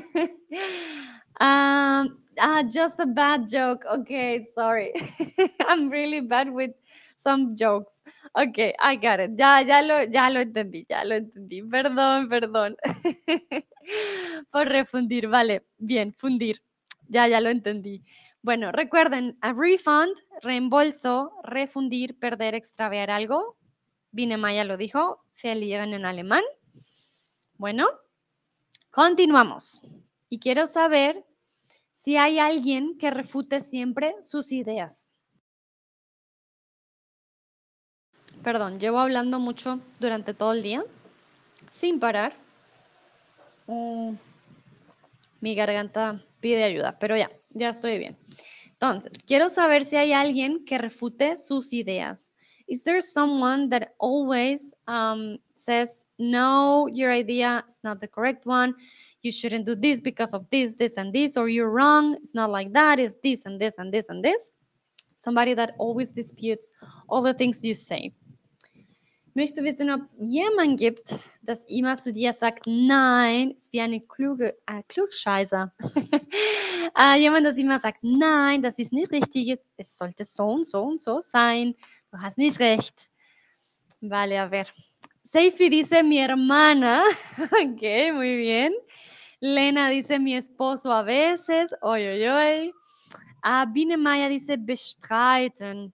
um, ah, just a bad joke. Okay, sorry. I'm really bad with some jokes. Ok, I got it. Ya, ya lo, ya lo entendí, ya lo entendí. Perdón, perdón. Por refundir, vale. Bien, fundir. Ya, ya lo entendí. Bueno, recuerden, a refund, reembolso, refundir, perder, extraviar algo. Vine Maya lo dijo, verlieren en alemán. Bueno, continuamos. Y quiero saber si hay alguien que refute siempre sus ideas. Perdón, llevo hablando mucho durante todo el día, sin parar. Mm, mi garganta pide ayuda, pero ya, ya estoy bien. Entonces, quiero saber si hay alguien que refute sus ideas. Is there someone that always um, says, no, your idea is not the correct one. You shouldn't do this because of this, this, and this, or you're wrong. It's not like that. It's this and this and this and this. Somebody that always disputes all the things you say. Möchte wissen, ob jemand gibt, das immer zu dir sagt, nein, ist wie eine kluge, äh, Klugscheißer. äh, jemand, das immer sagt, nein, das ist nicht richtig, es sollte so und so und so sein, du hast nicht recht. Vale, a ver. Seifi dice mi hermana. ok, muy bien. Lena dice mi esposo a veces. Oy, oy, oy. Ah, Biene Maya dice bestreiten.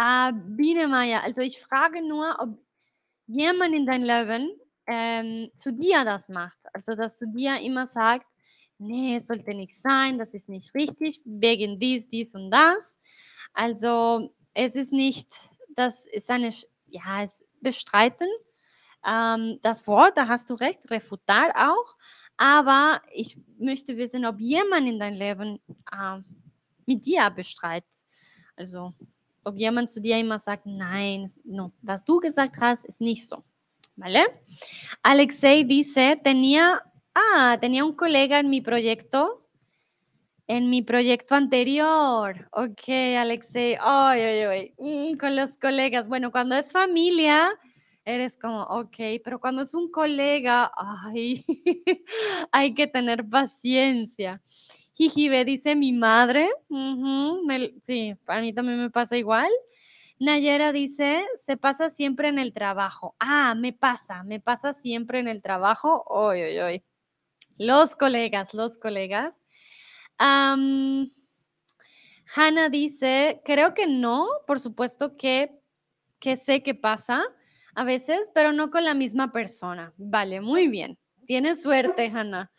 Ah, Biene Maya, also ich frage nur, ob jemand in dein Leben ähm, zu dir das macht. Also, dass du dir immer sagst, nee, es sollte nicht sein, das ist nicht richtig, wegen dies, dies und das. Also, es ist nicht, das ist eine, ja, es bestreiten. Ähm, das Wort, da hast du recht, refutar auch. Aber ich möchte wissen, ob jemand in dein Leben äh, mit dir bestreitet. Also, ob jemand zu dir immer sagt, nein, no, was du gesagt hast, ist nicht so. ¿Vale? Alexei dice, tenía, ah, tenía un colega en mi proyecto, en mi proyecto anterior. Ok, Alexei, ay, ay, ay, mm, con los colegas. Bueno, cuando es familia, eres como, ok, pero cuando es un colega, ay, hay que tener paciencia. Jijibe dice mi madre. sí, para mí también me pasa igual. Nayera dice, se pasa siempre en el trabajo. Ah, me pasa, me pasa siempre en el trabajo. Oy, oy, oy. Los colegas, los colegas. Hanna dice, creo que no, por supuesto que, que sé que pasa a veces, pero no con la misma persona. Vale, muy bien. Tienes suerte, Hanna.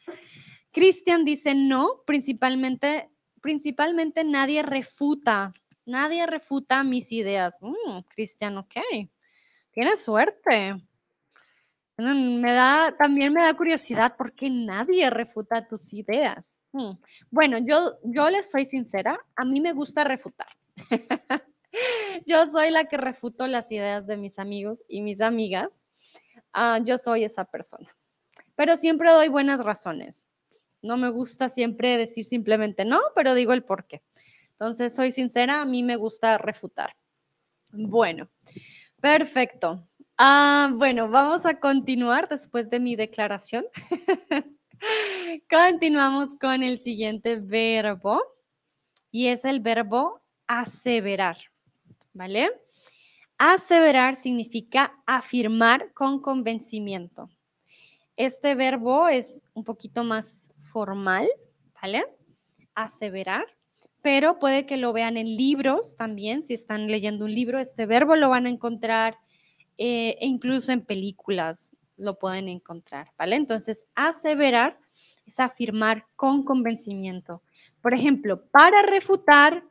Cristian dice no, principalmente, principalmente nadie refuta, nadie refuta mis ideas. Mm, Cristian, ok, tienes suerte. Me da, también me da curiosidad porque nadie refuta tus ideas. Mm, bueno, yo, yo les soy sincera, a mí me gusta refutar. yo soy la que refuto las ideas de mis amigos y mis amigas. Ah, yo soy esa persona. Pero siempre doy buenas razones. No me gusta siempre decir simplemente no, pero digo el por qué. Entonces, soy sincera, a mí me gusta refutar. Bueno, perfecto. Ah, bueno, vamos a continuar después de mi declaración. Continuamos con el siguiente verbo y es el verbo aseverar, ¿vale? Aseverar significa afirmar con convencimiento. Este verbo es un poquito más formal, ¿vale? Aseverar, pero puede que lo vean en libros también, si están leyendo un libro, este verbo lo van a encontrar eh, e incluso en películas lo pueden encontrar, ¿vale? Entonces, aseverar es afirmar con convencimiento. Por ejemplo, para refutar,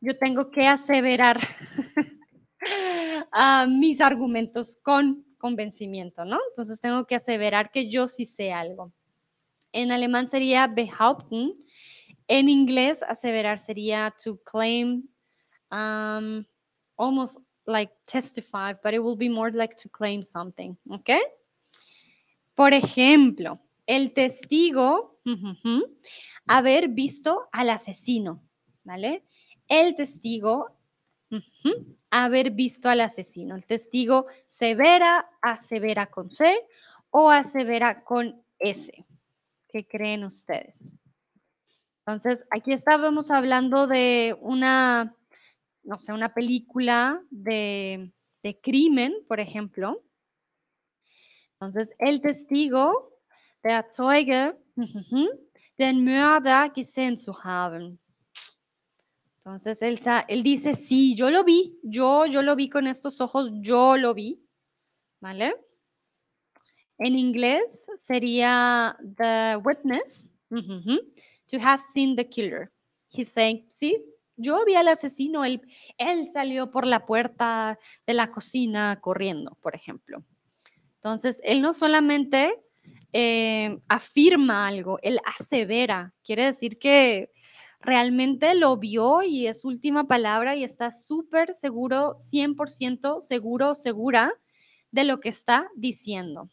yo tengo que aseverar mis argumentos con convencimiento, ¿no? Entonces tengo que aseverar que yo sí sé algo. En alemán sería behaupten. En inglés, aseverar sería to claim, um, almost like testify, but it will be more like to claim something, ¿ok? Por ejemplo, el testigo, haber visto al asesino, ¿vale? El testigo, haber visto al asesino. El testigo severa, asevera con C o asevera con S. ¿Qué creen ustedes? Entonces, aquí estábamos hablando de una, no sé, una película de, de crimen, por ejemplo. Entonces, el testigo, der Zeuge, den Mörder gesehen zu haben. Entonces, él, él dice, sí, yo lo vi, yo, yo lo vi con estos ojos, yo lo vi, ¿vale? En inglés sería the witness, to have seen the killer. He's saying, sí, yo vi al asesino, él, él salió por la puerta de la cocina corriendo, por ejemplo. Entonces, él no solamente eh, afirma algo, él asevera, quiere decir que realmente lo vio y es última palabra y está súper seguro, 100% seguro, segura de lo que está diciendo.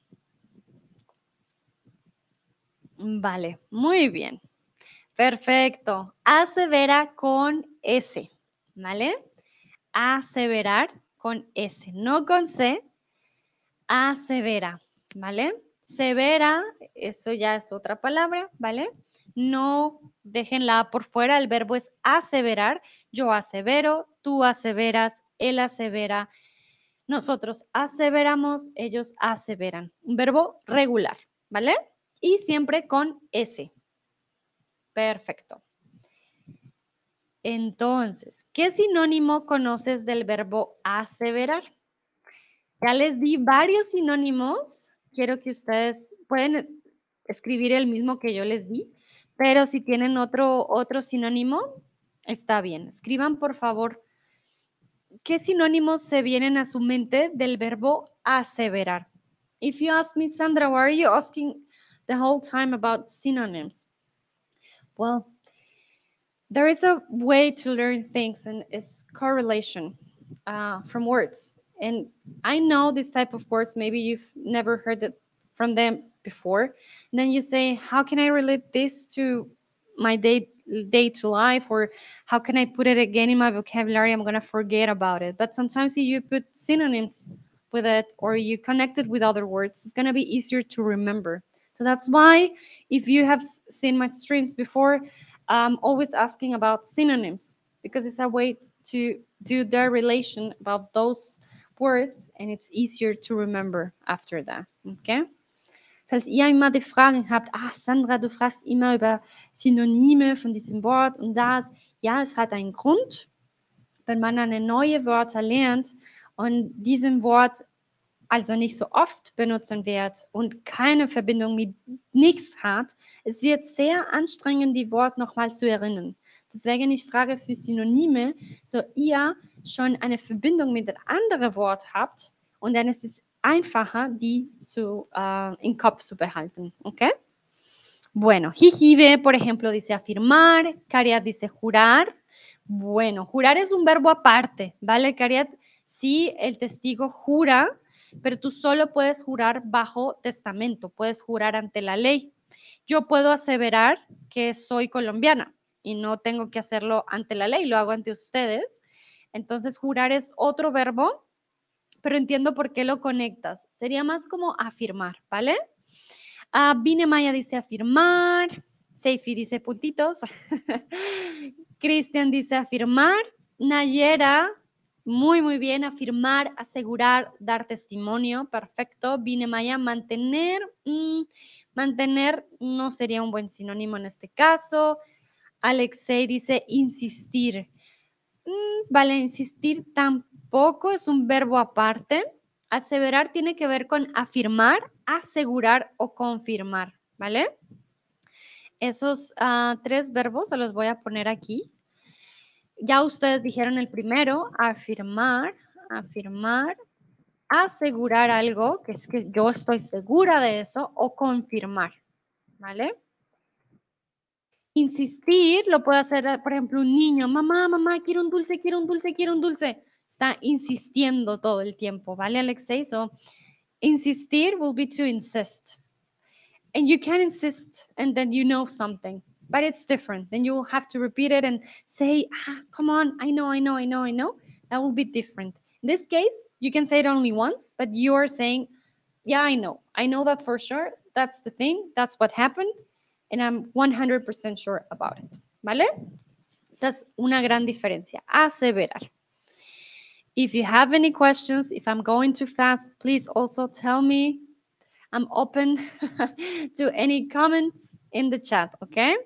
Vale, muy bien. Perfecto. Asevera con S, ¿vale? Aseverar con S, no con C. Asevera, ¿vale? Severa, eso ya es otra palabra, ¿vale? No dejen la A por fuera, el verbo es aseverar. Yo asevero, tú aseveras, él asevera, nosotros aseveramos, ellos aseveran. Un verbo regular, ¿vale? Y siempre con S. Perfecto. Entonces, ¿qué sinónimo conoces del verbo aseverar? Ya les di varios sinónimos. Quiero que ustedes pueden escribir el mismo que yo les di, pero si tienen otro, otro sinónimo, está bien. Escriban, por favor, qué sinónimos se vienen a su mente del verbo aseverar. If you ask me, Sandra, why are you asking the whole time about synonyms? Well, there is a way to learn things, and it's correlation uh, from words. And I know this type of words, maybe you've never heard it from them before. And then you say, How can I relate this to my day day to life or how can i put it again in my vocabulary i'm going to forget about it but sometimes if you put synonyms with it or you connect it with other words it's going to be easier to remember so that's why if you have seen my streams before i'm always asking about synonyms because it's a way to do the relation about those words and it's easier to remember after that okay? Falls ihr immer die Fragen habt, ah, Sandra, du fragst immer über Synonyme von diesem Wort und das, ja, es hat einen Grund, wenn man eine neue Wörter lernt und diesem Wort also nicht so oft benutzen wird und keine Verbindung mit nichts hat, es wird sehr anstrengend, die Wort nochmal zu erinnern. Deswegen ich frage für Synonyme, so ihr schon eine Verbindung mit einem anderen Wort habt und dann ist es einfacher, die zu, äh, im Kopf zu behalten. ¿Ok? Bueno, Jijibe, por ejemplo, dice afirmar, Cariat dice jurar. Bueno, jurar es un verbo aparte, ¿vale, Cariat? Sí, el testigo jura, pero tú solo puedes jurar bajo testamento, puedes jurar ante la ley. Yo puedo aseverar que soy colombiana y no tengo que hacerlo ante la ley, lo hago ante ustedes. Entonces, jurar es otro verbo, pero entiendo por qué lo conectas. Sería más como afirmar, ¿vale? Ah, Vine Maya dice afirmar. Seifi dice puntitos. Cristian dice afirmar. Nayera, muy, muy bien. Afirmar, asegurar, dar testimonio. Perfecto. Vine Maya, mantener. mm, mantener no sería un buen sinónimo en este caso. Alexei dice insistir. Mm, vale, insistir tampoco es un verbo aparte. Aseverar tiene que ver con afirmar, asegurar o confirmar, ¿vale? Esos ah, tres verbos se los voy a poner aquí. Ya ustedes dijeron el primero, afirmar, afirmar, asegurar algo, que es que yo estoy segura de eso, o confirmar, ¿vale? Insistir lo puede hacer, por ejemplo, un niño, mamá, mamá, quiero un dulce, quiero un dulce, quiero un dulce. Está insistiendo todo el tiempo, ¿vale, Alexei? So, insistir will be to insist. and you can insist and then you know something but it's different. Then you will have to repeat it and say ah, come on. I know i know i know i know. That will be different. In this case you can say it only once but you're saying yeah i know. I know that for sure. That's the thing. That's what happened and i'm 100% sure about it. Vale? Esa es una gran diferencia. Aseverar. If you have any questions if i'm going too fast please also tell me. I'm open to any comments in the chat, okay?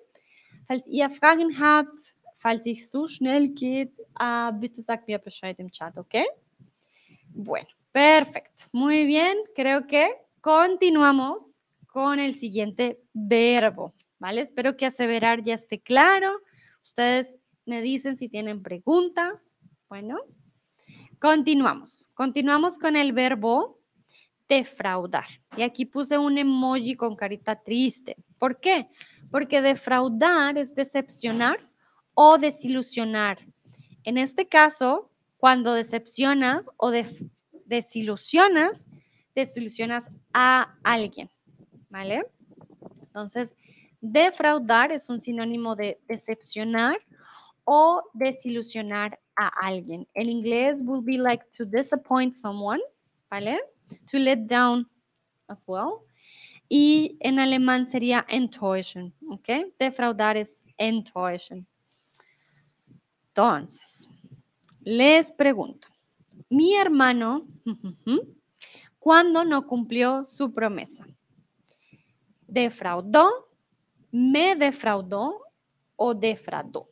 Falls ihr Fragen habt, falls ich so schnell geht, uh, bitte sagt mir Bescheid im Chat, okay? Bueno, perfecto. Muy bien, creo que continuamos con el siguiente verbo, ¿vale? Espero que aseverar ya esté claro. Ustedes me dicen si tienen preguntas. Bueno, continuamos. Continuamos con el verbo defraudar. Y aquí puse un emoji con carita triste. ¿Por qué? Porque defraudar es decepcionar o desilusionar. En este caso, cuando decepcionas o desilusionas, desilusionas a alguien, ¿vale? Entonces, defraudar es un sinónimo de decepcionar o desilusionar a alguien. En inglés will be like to disappoint someone, ¿vale? to let down as well. Y en alemán sería enttäuschen, ¿ok? Defraudar es enttäuschen. Entonces, les pregunto, mi hermano, ¿cuándo no cumplió su promesa? ¿Defraudó, me defraudó o defraudó?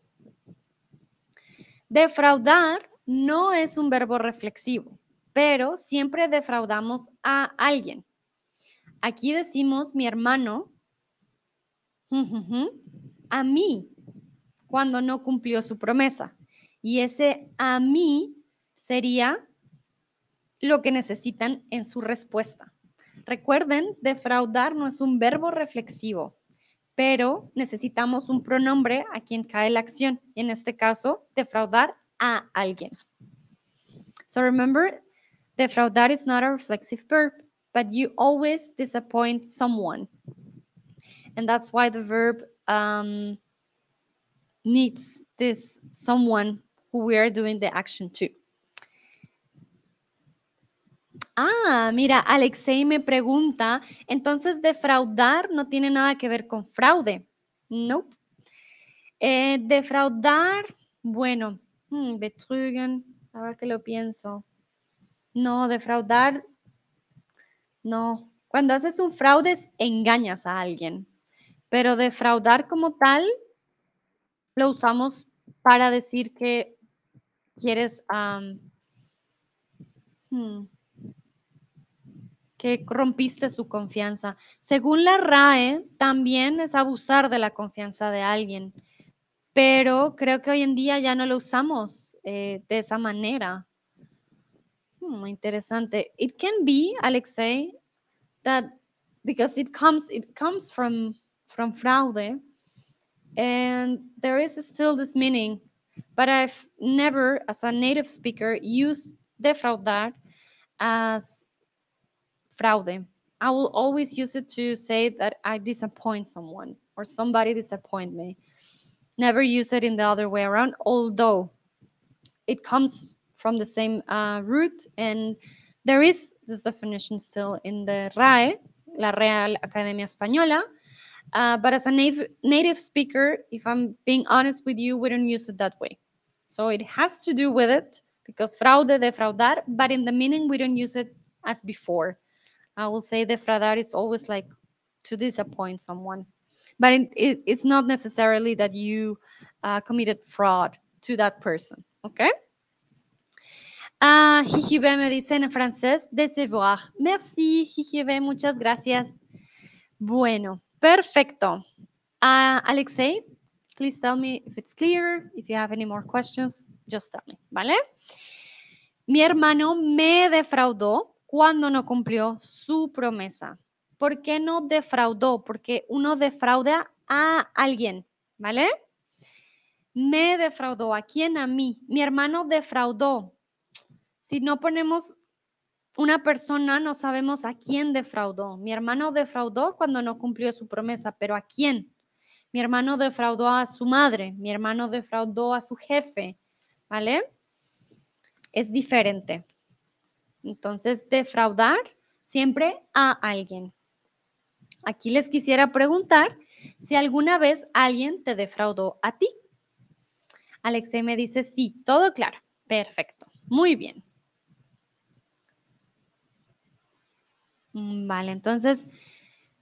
Defraudar no es un verbo reflexivo pero siempre defraudamos a alguien. Aquí decimos mi hermano a mí cuando no cumplió su promesa. Y ese a mí sería lo que necesitan en su respuesta. Recuerden, defraudar no es un verbo reflexivo, pero necesitamos un pronombre a quien cae la acción. En este caso, defraudar a alguien. So remember, Defraudar is not a reflexive verb, but you always disappoint someone. And that's why the verb um, needs this someone who we are doing the action to. Ah, mira, Alexei me pregunta, entonces defraudar no tiene nada que ver con fraude. No. Eh, defraudar, bueno, hmm, betrügen, ahora que lo pienso. No, defraudar, no. Cuando haces un fraude, engañas a alguien. Pero defraudar como tal, lo usamos para decir que quieres hmm, que rompiste su confianza. Según la RAE, también es abusar de la confianza de alguien, pero creo que hoy en día ya no lo usamos eh, de esa manera. Hmm, interesante. It can be, Alexei, that because it comes it comes from from fraude, and there is still this meaning, but I've never, as a native speaker, used defraudar as fraude. I will always use it to say that I disappoint someone or somebody disappoint me. Never use it in the other way around, although it comes from the same uh, root. And there is this definition still in the RAE, La Real Academia Española. Uh, but as a native, native speaker, if I'm being honest with you, we don't use it that way. So it has to do with it because fraude, defraudar, but in the meaning, we don't use it as before. I will say defraudar is always like to disappoint someone, but it, it, it's not necessarily that you uh, committed fraud to that person. Okay. Ah, Jijibe me dice en francés, décevoir. Merci, Jijibe, muchas gracias. Bueno, perfecto. Uh, Alexei, please tell me if it's clear. If you have any more questions, just tell me, ¿vale? Mi hermano me defraudó cuando no cumplió su promesa. ¿Por qué no defraudó? Porque uno defrauda a alguien, ¿vale? Me defraudó. ¿A quién? A mí. Mi hermano defraudó si no ponemos una persona no sabemos a quién defraudó. Mi hermano defraudó cuando no cumplió su promesa, pero ¿a quién? Mi hermano defraudó a su madre, mi hermano defraudó a su jefe, ¿vale? Es diferente. Entonces, defraudar siempre a alguien. Aquí les quisiera preguntar si alguna vez alguien te defraudó a ti. Alexei me dice, sí, todo claro. Perfecto. Muy bien. Vale, entonces,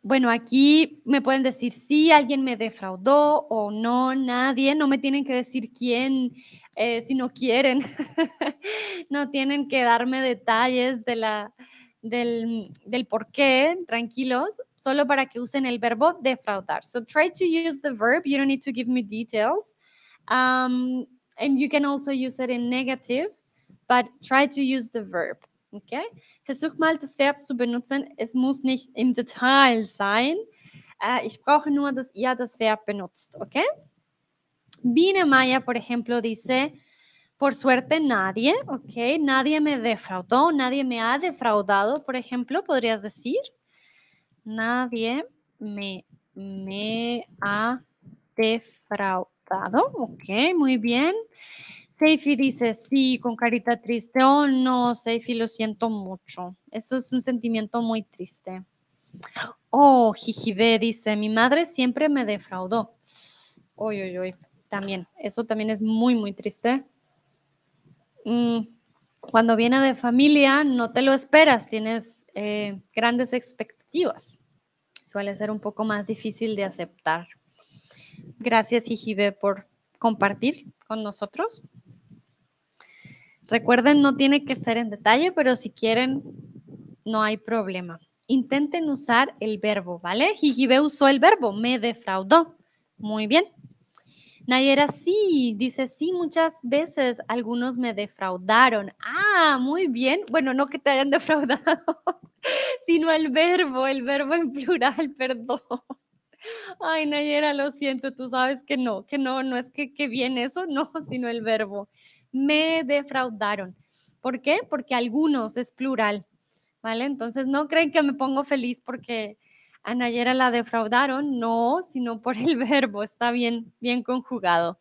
bueno, aquí me pueden decir sí, alguien me defraudó o no, nadie. No me tienen que decir quién eh, si no quieren. no tienen que darme detalles de la, del, del por qué, tranquilos, solo para que usen el verbo defraudar. So try to use the verb. You don't need to give me details. Um, and you can also use it in negative, but try to use the verb. Okay? Versuch mal, das Verb zu benutzen. Es muss nicht im Detail sein. Äh, ich brauche nur, dass ihr das Verb benutzt. Okay? Biene Maya, por ejemplo, dice, por suerte nadie, ok, nadie me defraudó, nadie me ha defraudado, por ejemplo, podrías decir. Nadie me, me ha defraudado, ok, muy bien. Seifi dice, sí, con carita triste. Oh, no, Seifi, lo siento mucho. Eso es un sentimiento muy triste. Oh, Jijibe dice, mi madre siempre me defraudó. Uy, uy, uy. También, eso también es muy, muy triste. Mm, cuando viene de familia, no te lo esperas, tienes eh, grandes expectativas. Suele ser un poco más difícil de aceptar. Gracias, Jijibe, por compartir con nosotros. Recuerden, no tiene que ser en detalle, pero si quieren, no hay problema. Intenten usar el verbo, ¿vale? Jijibe usó el verbo, me defraudó. Muy bien. Nayera, sí, dice, sí, muchas veces algunos me defraudaron. Ah, muy bien. Bueno, no que te hayan defraudado, sino el verbo, el verbo en plural, perdón. Ay, Nayera, lo siento, tú sabes que no, que no, no es que, que bien eso, no, sino el verbo me defraudaron. ¿Por qué? Porque algunos es plural, ¿vale? Entonces no creen que me pongo feliz porque a Nayera la defraudaron, no, sino por el verbo, está bien, bien conjugado.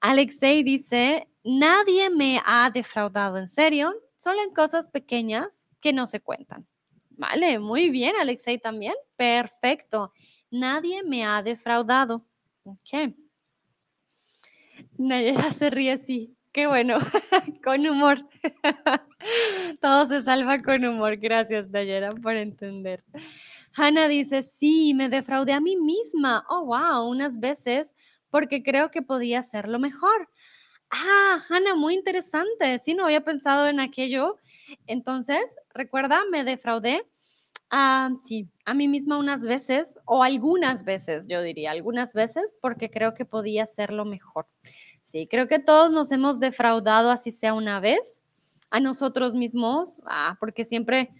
Alexei dice, nadie me ha defraudado, en serio, solo en cosas pequeñas que no se cuentan. Vale, muy bien, Alexei también. Perfecto. Nadie me ha defraudado. Ok. Nayera se ríe así. Qué bueno, con humor. Todo se salva con humor. Gracias, Dayera, por entender. Hannah dice, sí, me defraudé a mí misma. Oh, wow, unas veces porque creo que podía hacerlo mejor. Ah, Hannah, muy interesante. Sí, no había pensado en aquello. Entonces, recuerda, me defraudé. Ah, sí, a mí misma unas veces, o algunas veces, yo diría, algunas veces, porque creo que podía hacerlo mejor. Sí, creo que todos nos hemos defraudado, así sea una vez, a nosotros mismos, ah, porque siempre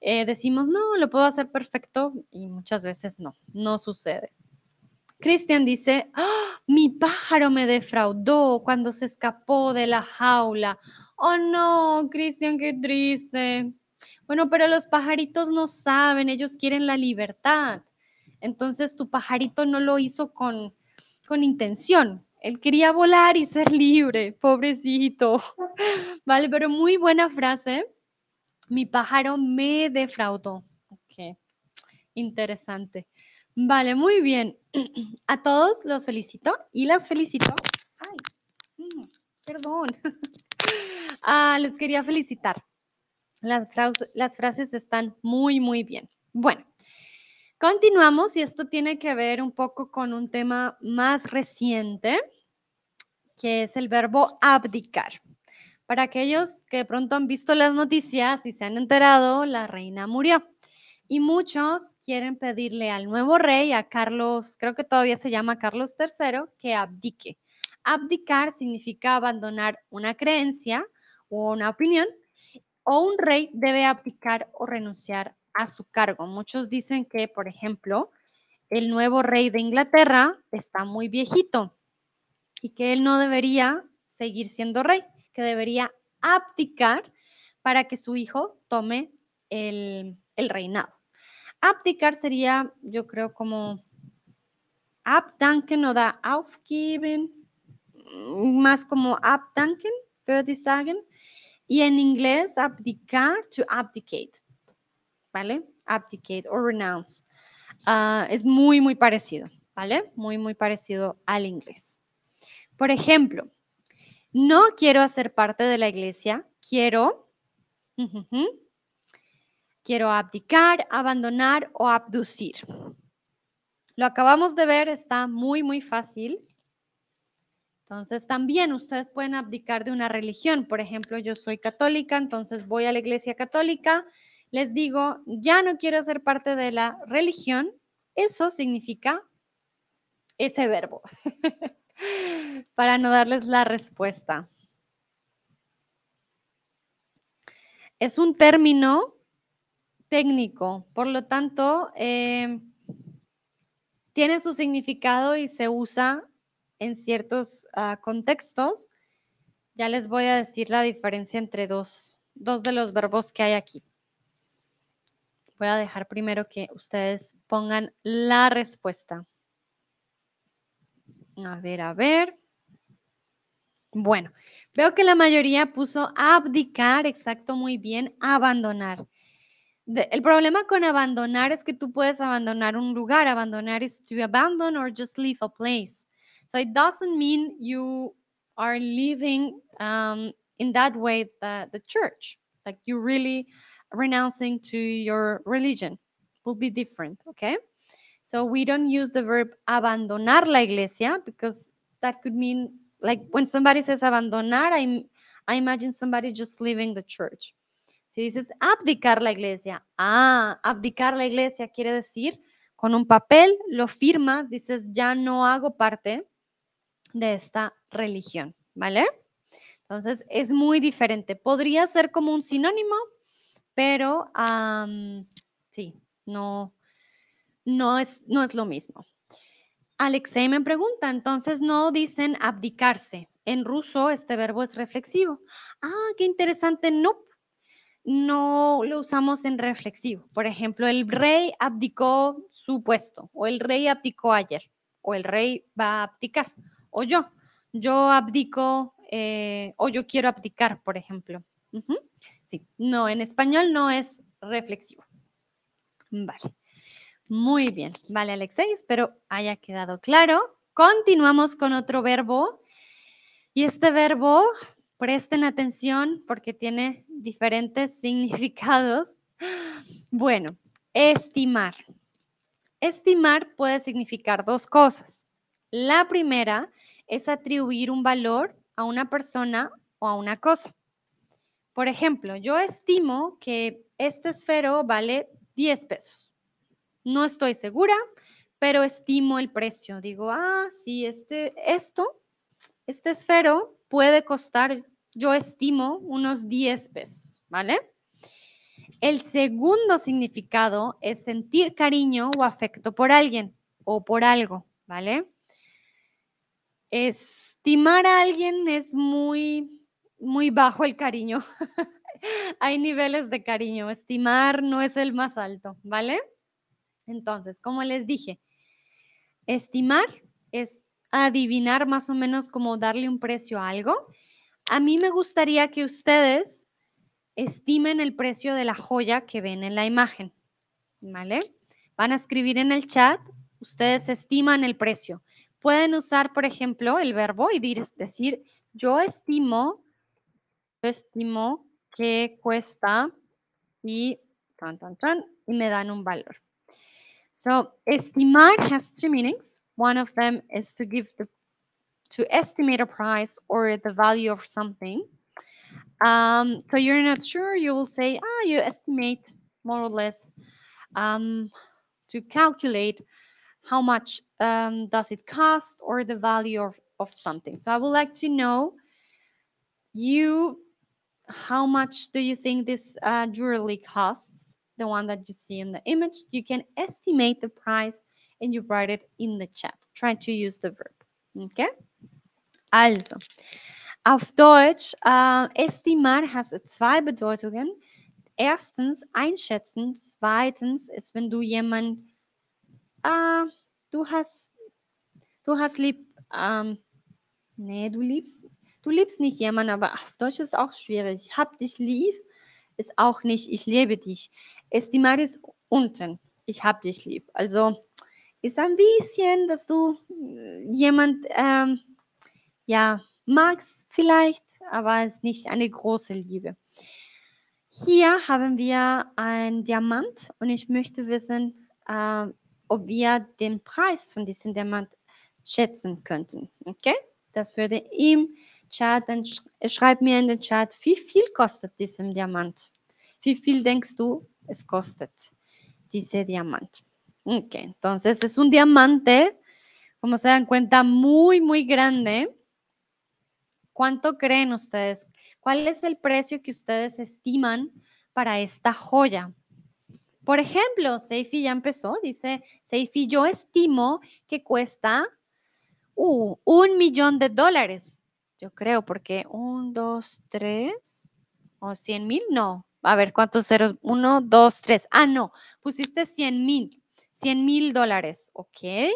eh, decimos, no, lo puedo hacer perfecto y muchas veces no, no sucede. Cristian dice, ¡Ah! mi pájaro me defraudó cuando se escapó de la jaula. Oh no, Cristian, qué triste. Bueno, pero los pajaritos no saben, ellos quieren la libertad. Entonces tu pajarito no lo hizo con, con intención, él quería volar y ser libre, pobrecito. Vale, pero muy buena frase. Mi pájaro me defraudó. Ok, interesante. Vale, muy bien. A todos los felicito y las felicito. Ay, mm, perdón. Ah, les quería felicitar. Las, las frases están muy, muy bien. Bueno, Continuamos y esto tiene que ver un poco con un tema más reciente, que es el verbo abdicar. Para aquellos que de pronto han visto las noticias y se han enterado, la reina murió. Y muchos quieren pedirle al nuevo rey, a Carlos, creo que todavía se llama Carlos III, que abdique. Abdicar significa abandonar una creencia o una opinión, o un rey debe abdicar o renunciar a su cargo. Muchos dicen que, por ejemplo, el nuevo rey de Inglaterra está muy viejito y que él no debería seguir siendo rey, que debería abdicar para que su hijo tome el, reinado. Abdicar sería, yo creo, como abdanken o da aufgeben, más como abdanken, würde ich sagen. Y en inglés, abdicar, to abdicate, ¿vale? Abdicate o renounce. Ah, es muy, muy parecido, ¿vale? Muy, muy parecido al inglés. Por ejemplo, no quiero hacer parte de la iglesia, quiero, quiero abdicar, abandonar o abducir. Lo acabamos de ver, está muy, muy fácil. Entonces, también ustedes pueden abdicar de una religión. Por ejemplo, yo soy católica, entonces voy a la iglesia católica, les digo, ya no quiero ser parte de la religión. Eso significa ese verbo, para no darles la respuesta. Es un término técnico, por lo tanto, eh, tiene su significado y se usa en ciertos ah, contextos. Ya les voy a decir la diferencia entre dos, dos de los verbos que hay aquí. Voy a dejar primero que ustedes pongan la respuesta. A ver, a ver. Bueno, veo que la mayoría puso abdicar, exacto, muy bien, abandonar. el problema con abandonar es que tú puedes abandonar un lugar. Abandonar is to abandon or just leave a place. So it doesn't mean you are leaving um, in that way the, the church, like you really renouncing to your religion will be different, okay? So we don't use the verb abandonar la iglesia because that could mean like when somebody says abandonar, I, I imagine somebody just leaving the church. Si dices abdicar la iglesia, ah, abdicar la iglesia quiere decir con un papel lo firmas, dices ya no hago parte de esta religión, ¿vale? Entonces es muy diferente. Podría ser como un sinónimo, pero sí, no, no, es, no es lo mismo. Alexei me pregunta, entonces no dicen abdicarse. En ruso este verbo es reflexivo. Ah, qué interesante. No, no lo usamos en reflexivo. Por ejemplo, el rey abdicó su puesto o el rey abdicó ayer o el rey va a abdicar o yo. Yo abdico eh, o yo quiero abdicar, por ejemplo. Sí, no, en español no es reflexivo. Vale. Muy bien. Vale, Alexei, espero haya quedado claro. Continuamos con otro verbo. Y este verbo, presten atención porque tiene diferentes significados. Bueno, estimar. Estimar puede significar dos cosas. La primera es atribuir un valor a una persona o a una cosa. Por ejemplo, yo estimo que este esfero vale 10 pesos. No estoy segura, pero estimo el precio. Digo, ah, sí, este, esto, este esfero puede costar, yo estimo, unos 10 pesos, ¿vale? El segundo significado es sentir cariño o afecto por alguien o por algo, ¿vale? Estimar a alguien es muy, muy bajo el cariño. Hay niveles de cariño. Estimar no es el más alto, ¿vale? Entonces, como les dije, estimar es adivinar más o menos como darle un precio a algo. A mí me gustaría que ustedes estimen el precio de la joya que ven en la imagen, ¿vale? Van a escribir en el chat, ustedes estiman el precio. Pueden usar, por ejemplo, el verbo y decir, yo estimo, estimo que cuesta y tan, tan, tan, y me dan un valor. So, estimar has two meanings. One of them is to give the, to estimate a price or the value of something. Um, so you're not sure, you will say, ah, you estimate more or less um, to calculate how much um, does it cost or the value of, of something. So I would like to know you, how much do you think this uh, jewelry costs? The one that you see in the image, you can estimate the price and you write it in the chat. Try to use the verb. Okay? Also, Auf Deutsch, äh, estimar hat zwei Bedeutungen. Erstens einschätzen, zweitens ist, wenn du jemand, äh, du hast, du hast lieb, ähm, nee, du liebst, du liebst nicht jemanden, aber auf Deutsch ist auch schwierig. Hab dich lieb ist auch nicht, ich liebe dich. Estimar ist unten, ich hab dich lieb. Also ist ein bisschen, dass du äh, jemand, ähm, ja, magst vielleicht, aber es ist nicht eine große Liebe. Hier haben wir ein Diamant und ich möchte wissen, äh, ob wir den Preis von diesem Diamant schätzen könnten. Okay? Das würde im Chat, dann sch schreib mir in den Chat, wie viel kostet dieser Diamant? Wie viel denkst du, es kostet dieser Diamant? Ok, entonces es un diamante, como se dan cuenta, muy, muy grande. ¿Cuánto creen ustedes? ¿Cuál es el precio que ustedes estiman para esta joya? Por ejemplo, Seifi ya empezó, dice Seifi, yo estimo que cuesta uh, un millón de dólares. Yo creo, porque un, dos, tres, o cien mil, no. A ver, ¿cuántos ceros? Uno, dos, tres. Ah, no, pusiste cien mil, cien mil dólares, ¿ok?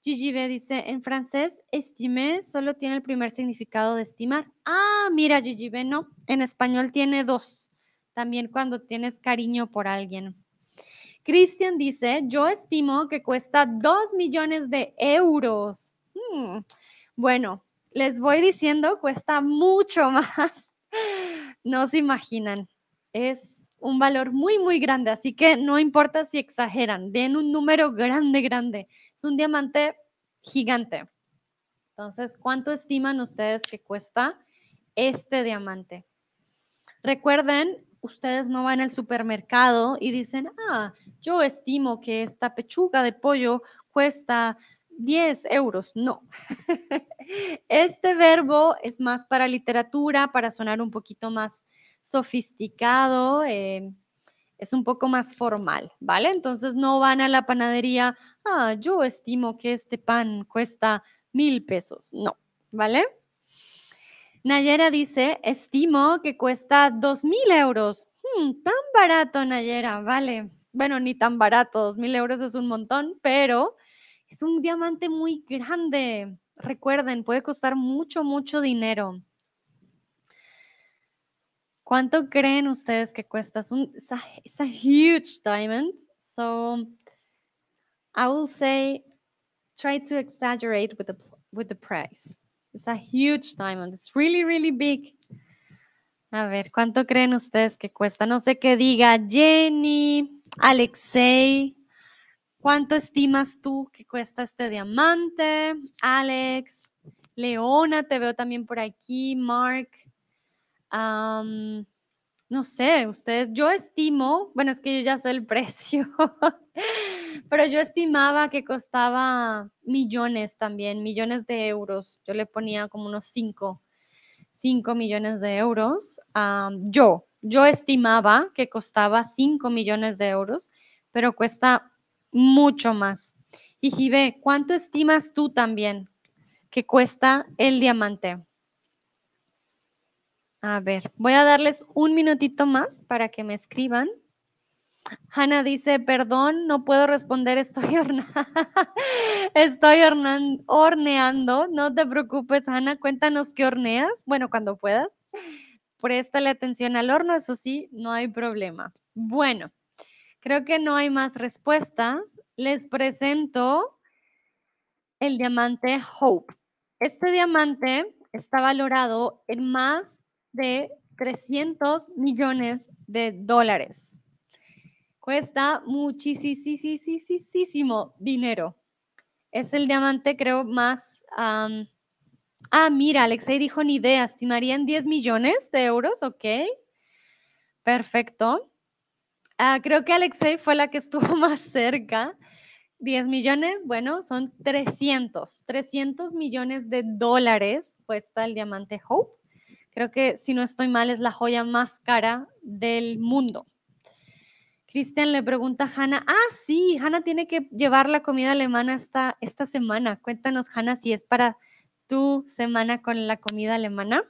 Gigi B dice, en francés, estimé solo tiene el primer significado de estimar. Ah, mira, Gigi B, no, en español tiene dos. También cuando tienes cariño por alguien. Cristian dice, yo estimo que cuesta dos millones de euros. Hmm, Bueno, les voy diciendo, cuesta mucho más. No se imaginan. Es un valor muy, muy grande, así que no importa si exageran, den un número grande, grande. Es un diamante gigante. Entonces, ¿cuánto estiman ustedes que cuesta este diamante? Recuerden, ustedes no van al supermercado y dicen, ah, yo estimo que esta pechuga de pollo cuesta 10 euros. No. Este verbo es más para literatura, para sonar un poquito más sofisticado, eh, es un poco más formal, ¿vale? Entonces no van a la panadería, ah, yo estimo que este pan cuesta mil pesos. No, ¿vale? Nayera dice, estimo que cuesta dos mil euros. Hmm, tan barato, Nayera, vale. Bueno, ni tan barato, dos mil euros es un montón, pero es un diamante muy grande. Recuerden, puede costar mucho, mucho dinero. ¿Cuánto creen ustedes que cuesta? Es un, it's a, it's a huge diamond. So I will say, try to exaggerate with the with the price. It's a huge diamond. It's really, really big. A ver, ¿cuánto creen ustedes que cuesta? No sé qué diga Jenny, Alexei. ¿Cuánto estimas tú que cuesta este diamante? Alex, Leona, te veo también por aquí, Mark. No sé, ustedes, yo estimo, bueno, es que yo ya sé el precio, pero yo estimaba que costaba millones también, millones de euros. Yo le ponía como unos 5, 5 millones de euros. Yo, yo estimaba que costaba 5 millones de euros, pero cuesta mucho más. Y Jibe, ¿cuánto estimas tú también que cuesta el diamante? A ver, voy a darles un minutito más para que me escriban. Hanna dice, perdón, no puedo responder, estoy, estoy horneando. No te preocupes, Hanna, cuéntanos qué horneas. Bueno, cuando puedas. Préstale atención al horno, eso sí, no hay problema. Bueno, creo que no hay más respuestas. Les presento el diamante Hope. Este diamante está valorado en más de 300 millones de dólares. Cuesta muchísimo dinero. Es el diamante, creo, más... Ah, mira, Alexei dijo ni idea. ¿Estimarían 10 millones de euros? Ok. Perfecto. Uh, creo que Alexei fue la que estuvo más cerca. 10 millones, bueno, son 300. 300 millones de dólares cuesta el diamante Hope. Creo que, si no estoy mal, es la joya más cara del mundo. Cristian le pregunta a Hanna, ah, sí, Hanna tiene que llevar la comida alemana esta, esta semana. Cuéntanos, Hanna, si es para tu semana con la comida alemana.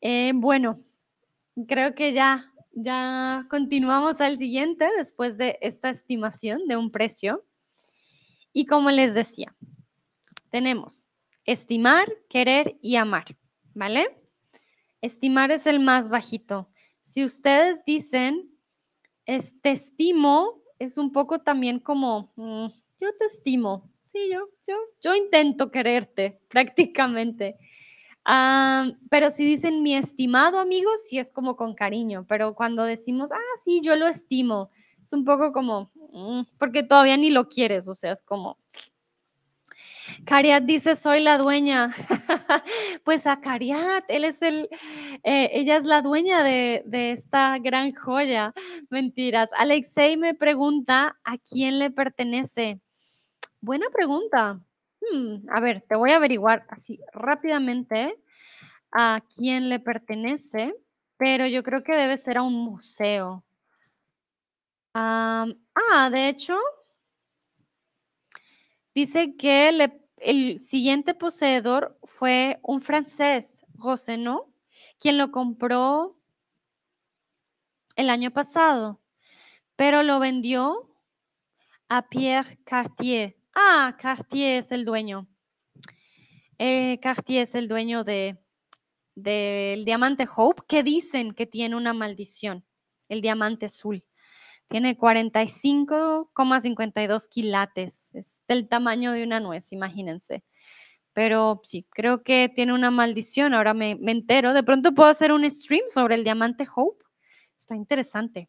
Eh, bueno, creo que ya, ya continuamos al siguiente después de esta estimación de un precio. Y como les decía, tenemos estimar, querer y amar, ¿vale? Estimar es el más bajito. Si ustedes dicen, te estimo, es un poco también como, mm, yo te estimo. Sí, yo, yo, yo intento quererte prácticamente. Pero si dicen mi estimado amigo, sí es como con cariño, pero cuando decimos, ah, sí, yo lo estimo, es un poco como, mm, porque todavía ni lo quieres, o sea, es como, Cariat dice, soy la dueña. pues a Cariat, él es el, eh, ella es la dueña de, esta gran joya. Mentiras. Alexei me pregunta, ¿a quién le pertenece? Buena pregunta. Hmm, a ver, te voy a averiguar así rápidamente a quién le pertenece, pero yo creo que debe ser a un museo. ah, de hecho, dice que el siguiente poseedor fue un francés, Rosenau, quien lo compró el año pasado, pero lo vendió a Pierre Cartier. Ah, Cartier es el dueño. Eh, Cartier es el dueño de del diamante Hope, que dicen que tiene una maldición, el diamante azul. Tiene 45,52 quilates. Es del tamaño de una nuez, imagínense. Pero sí, creo que tiene una maldición. Ahora me, entero. De pronto puedo hacer un stream sobre el diamante Hope. Está interesante.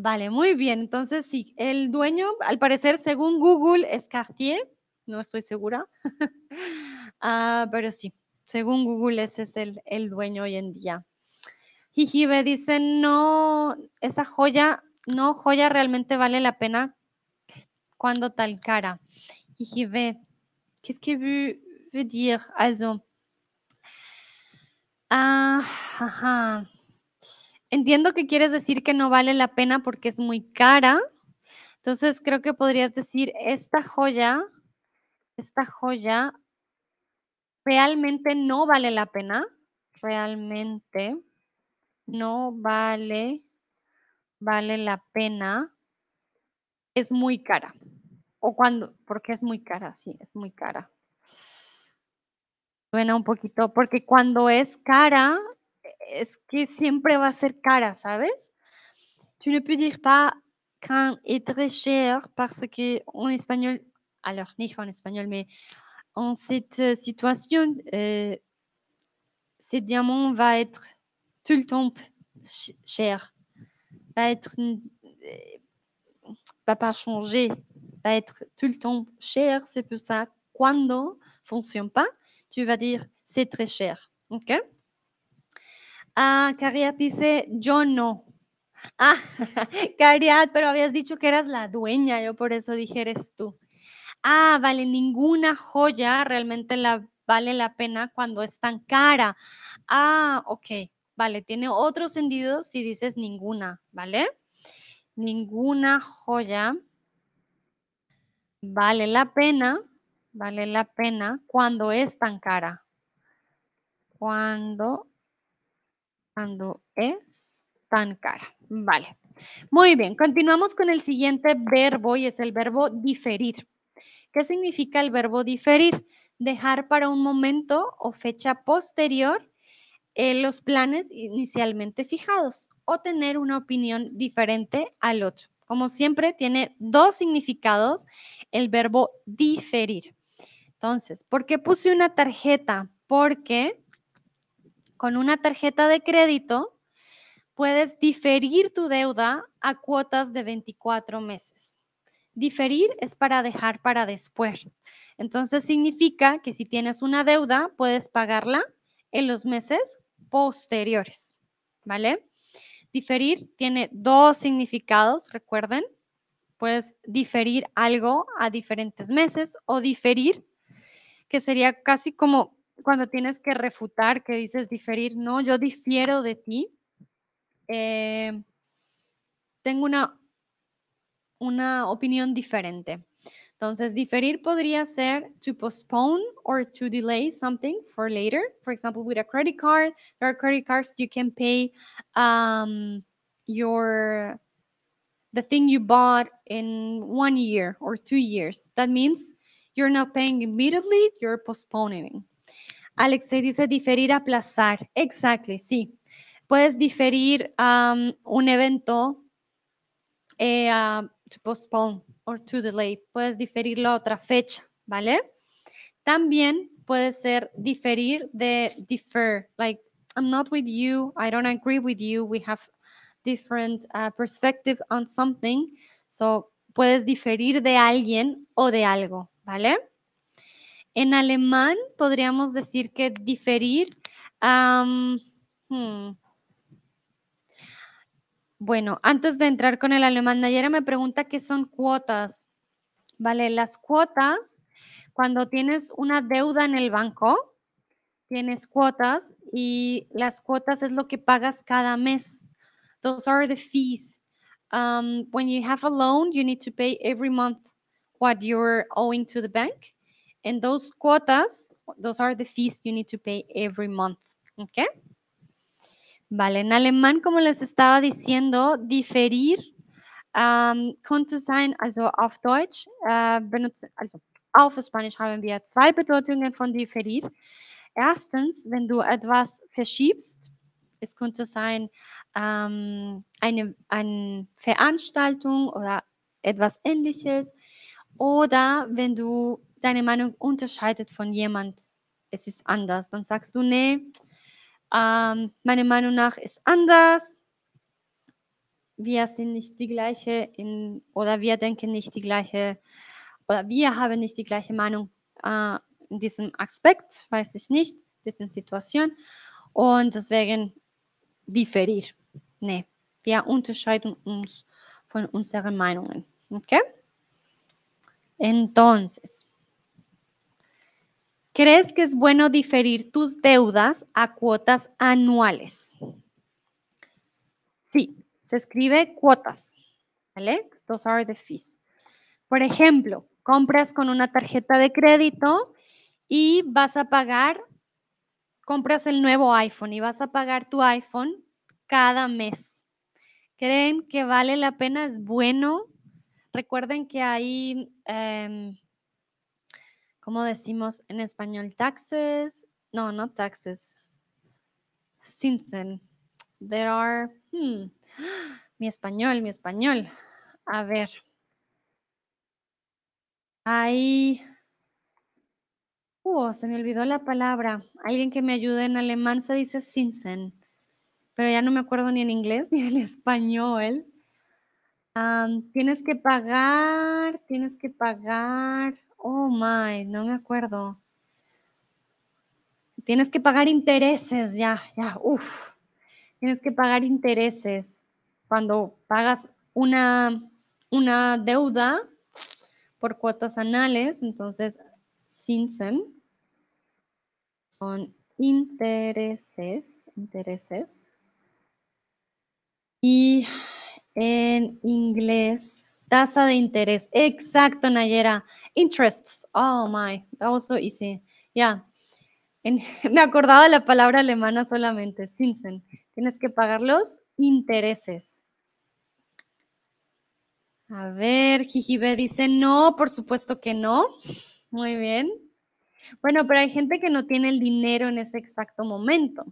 Vale, muy bien. Entonces, sí, el dueño, al parecer, según Google, es Cartier. No estoy segura. Ah, pero sí, según Google, ese es el, el dueño hoy en día. Jijibe dice, no, esa joya no, joya realmente vale la pena cuando tal cara. ve. qu'est-ce que veut, veut dire? Also, ah, Entiendo que quieres decir que no vale la pena porque es muy cara. Entonces creo que podrías decir, esta joya, esta joya realmente no vale la pena. Realmente no vale vale la pena, es muy cara. O cuando, porque es muy cara, sí, es muy cara. Suena un poquito, porque cuando es cara, es que siempre va a ser cara, ¿sabes? Tu ne peux dire pas quand est très cher parce que en espagnol, alors nicht en espagnol, mais en cette situation, euh, ce diamant va être tout le temps cher va être, va pas changer, va être tout le temps cher. C'est pour ça, quand fonctionne pas, tu vas dire c'est très cher. ¿Ok? Ah, Cariat dice, yo no. Ah, Cariat, pero habías dicho que eras la dueña, yo por eso dije eres tú. Ah, vale, ninguna joya realmente vale la pena cuando es tan cara. Ah, ok. Vale, tiene otro sentido si dices ninguna, ¿vale? Ninguna joya vale la pena, vale la pena cuando es tan cara. Cuando, cuando es tan cara. Vale. Muy bien, continuamos con el siguiente verbo y es el verbo diferir. ¿Qué significa el verbo diferir? Dejar para un momento o fecha posterior los planes inicialmente fijados o tener una opinión diferente al otro. Como siempre, tiene dos significados el verbo diferir. Entonces, ¿por qué puse una tarjeta? Porque con una tarjeta de crédito puedes diferir tu deuda a cuotas de 24 meses. Diferir es para dejar para después. Entonces significa que si tienes una deuda, puedes pagarla en los meses posteriores, ¿vale? Diferir tiene dos significados, recuerden. Puedes diferir algo a diferentes meses o diferir, que sería casi como cuando tienes que refutar, que dices diferir, no, yo difiero de ti. Eh, tengo una, una opinión diferente. Entonces, diferir podría ser to postpone or to delay something for later. For example, with a credit card, there are credit cards you can pay um, your the thing you bought in one year or two years. That means you're not paying immediately, you're postponing. Alexei dice diferir, aplazar. Exactly, sí. Puedes diferir um, un evento eh, to postpone or to delay. Puedes diferirlo a otra fecha, ¿vale? También puede ser diferir de defer, like I'm not with you, I don't agree with you, we have different uh, perspective on something. So puedes diferir de alguien o de algo, ¿vale? En alemán podríamos decir que diferir. Hmm. Bueno, antes de entrar con el alemán, Nayera me pregunta qué son cuotas. Vale, las cuotas, cuando tienes una deuda en el banco, tienes cuotas y las cuotas es lo que pagas cada mes. Those are the fees. Um, when you have a loan, you need to pay every month what you're owing to the bank. And those quotas, those are the fees you need to pay every month. Okay? Vale, en alemán, como les estaba diciendo, diferir ähm, könnte sein, also auf Deutsch äh, benutzen, also auf Spanisch haben wir zwei Bedeutungen von diferir. Erstens, wenn du etwas verschiebst, es könnte sein ähm, eine, eine Veranstaltung oder etwas ähnliches. Oder wenn du deine Meinung unterscheidet von jemand, es ist anders, dann sagst du, nee, ähm, meiner Meinung nach ist anders. Wir sind nicht die gleiche in, oder wir denken nicht die gleiche, oder wir haben nicht die gleiche Meinung äh, in diesem Aspekt, weiß ich nicht, diesen Situation. Und deswegen diferir. Nee, wir unterscheiden uns von unseren Meinungen. Okay? Entonces, ¿Crees que es bueno diferir tus deudas a cuotas anuales? Sí, se escribe cuotas. ¿Vale? Those are the fees. Por ejemplo, compras con una tarjeta de crédito y vas a pagar, compras el nuevo iPhone y vas a pagar tu iPhone cada mes. ¿Creen que vale la pena? ¿Es bueno? Recuerden que hay em, ¿cómo decimos en español? Taxes, no, no taxes. Sinsen. There are, hmm, mi español, mi español. A ver. Hay, uh, se me olvidó la palabra. Alguien que me ayude en alemán se dice Sinsen, pero ya no me acuerdo ni en inglés ni en español. tienes que pagar, tienes que pagar. Oh my, no me acuerdo. Tienes que pagar intereses, ya, ya, uff. Tienes que pagar intereses cuando pagas una, una deuda por cuotas anales, entonces Sinsen son intereses, intereses. Y en inglés Tasa de interés. Exacto, Nayera. Interests. Oh my, that was so easy. Yeah. me acordaba la palabra alemana solamente, Zinsen. Tienes que pagar los intereses. A ver, Jijibe dice no, por supuesto que no. Muy bien. Bueno, pero hay gente que no tiene el dinero en ese exacto momento.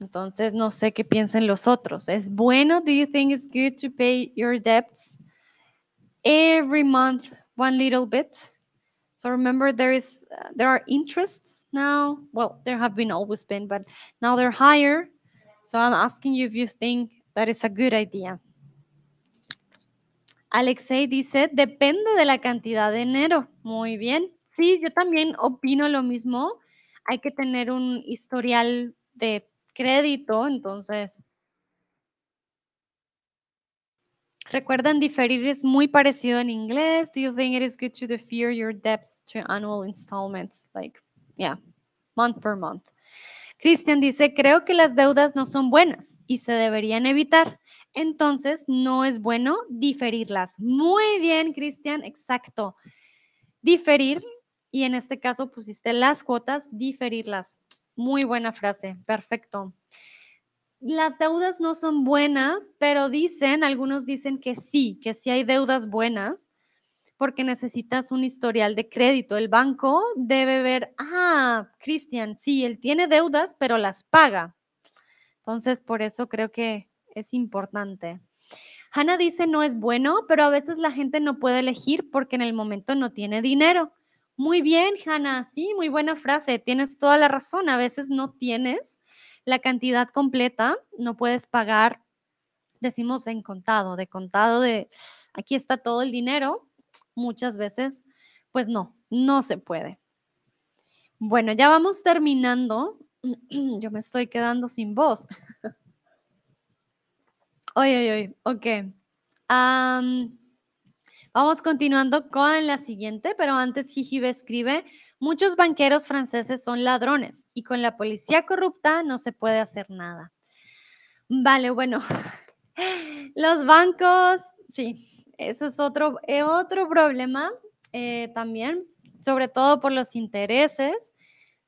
Entonces, no sé qué piensen los otros. ¿Es bueno? Do you think it's good to pay your debts every month one little bit? So remember, there is uh, there are interests now. Well, there have been always been, but now they're higher. So I'm asking you if you think that is a good idea. Alexei dice, depende de la cantidad de dinero. Muy bien. Sí, yo también opino lo mismo. Hay que tener un historial de crédito, entonces Recuerden, diferir es muy parecido en inglés. Do you think it is good to defer your debts to annual installments? Like, yeah, month per month. Cristian dice, creo que las deudas no son buenas y se deberían evitar. Entonces, no es bueno diferirlas. Muy bien, Cristian, exacto. Diferir, y en este caso pusiste las cuotas, diferirlas. Muy buena frase, perfecto. Las deudas no son buenas, pero dicen, algunos dicen que sí, que sí hay deudas buenas porque necesitas un historial de crédito. El banco debe ver, ah, Cristian, sí, él tiene deudas, pero las paga. Entonces, por eso creo que es importante. Hanna dice, no es bueno, pero a veces la gente no puede elegir porque en el momento no tiene dinero. Muy bien, Hanna, sí, muy buena frase, tienes toda la razón. A veces no tienes la cantidad completa, no puedes pagar, decimos en contado, de contado de, aquí está todo el dinero, muchas veces, pues no, no se puede. Bueno, ya vamos terminando. Yo me estoy quedando sin voz. Oye, oye, ok. Vamos continuando con la siguiente, pero antes Jijibe escribe, muchos banqueros franceses son ladrones y con la policía corrupta no se puede hacer nada. Vale, bueno, los bancos, sí, ese es otro, eh, otro problema eh, también, sobre todo por los intereses.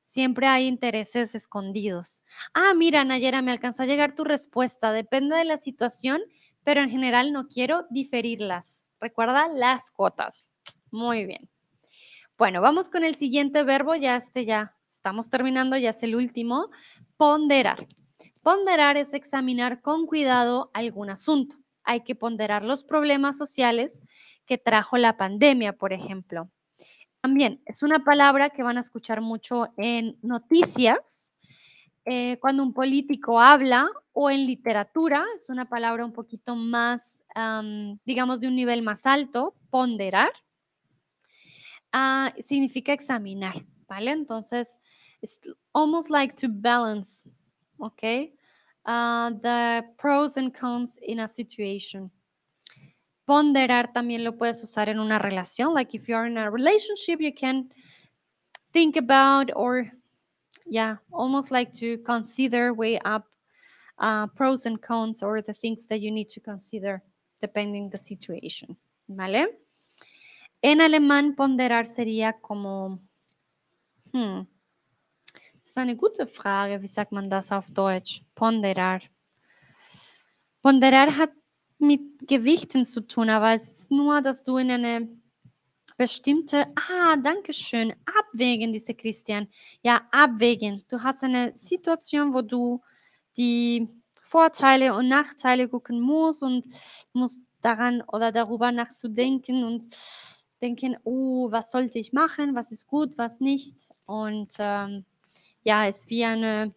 Siempre hay intereses escondidos. Ah, mira, Nayera, me alcanzó a llegar tu respuesta. Depende de la situación, pero en general no quiero diferirlas. Recuerda las cuotas. Muy bien. Bueno, vamos con el siguiente verbo. Ya este ya estamos terminando, ya es el último. Ponderar. Ponderar es examinar con cuidado algún asunto hay que ponderar los problemas sociales que trajo la pandemia, por ejemplo. También es una palabra que van a escuchar mucho en noticias, eh, cuando un político habla o en literatura, es una palabra un poquito más, digamos, de un nivel más alto, ponderar, ah, significa examinar, ¿vale? Entonces, es almost like to balance, ¿ok? Uh, the pros and cons in a situation. Ponderar también lo puedes usar en una relación. Like if you're in a relationship, you can think about or, yeah, almost like to consider, weigh up uh, pros and cons or the things that you need to consider depending the situation. ¿Vale? En alemán, ponderar sería como, hmm, Das ist eine gute Frage. Wie sagt man das auf Deutsch? Ponderar. Ponderar hat mit Gewichten zu tun, aber es ist nur, dass du in eine bestimmte, ah, danke schön, abwägen, diese Christian. Ja, abwägen. Du hast eine Situation, wo du die Vorteile und Nachteile gucken musst und musst daran oder darüber nachzudenken und denken, oh, was sollte ich machen, was ist gut, was nicht. Und ähm, ja, ist wie eine,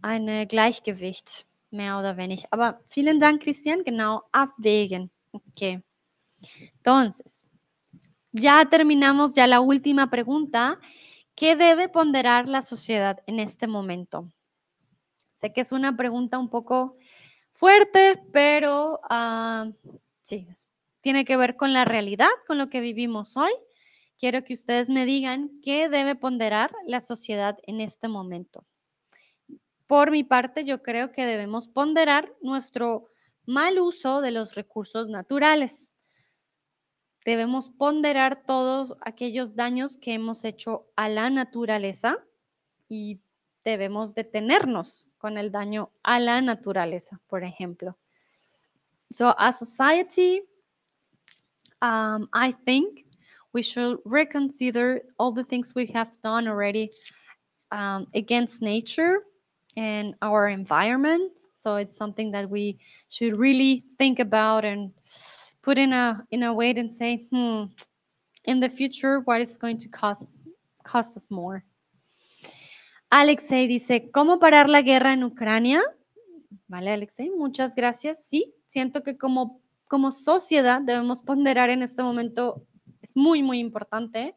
eine Gleichgewicht, mehr oder weniger. Aber vielen Dank, Christian. Genau, abwägen. Ok. Entonces, ya terminamos ya la última pregunta. ¿Qué debe ponderar la sociedad en este momento? Sé que es una pregunta un poco fuerte, pero uh, sí, tiene que ver con la realidad, con lo que vivimos hoy quiero que ustedes me digan qué debe ponderar la sociedad en este momento. Por mi parte, yo creo que debemos ponderar nuestro mal uso de los recursos naturales. Debemos ponderar todos aquellos daños que hemos hecho a la naturaleza y debemos detenernos con el daño a la naturaleza, por ejemplo. So, as society, um, I think we should reconsider all the things we have done already um, against nature and our environment. So it's something that we should really think about and put in a in a way and say, hmm, in the future, what is going to cost cost us more? Alexei dice, ¿cómo parar la guerra en Ucrania? Vale, Alexei, muchas gracias. Sí, siento que como, como sociedad debemos ponderar en este momento es muy, muy importante,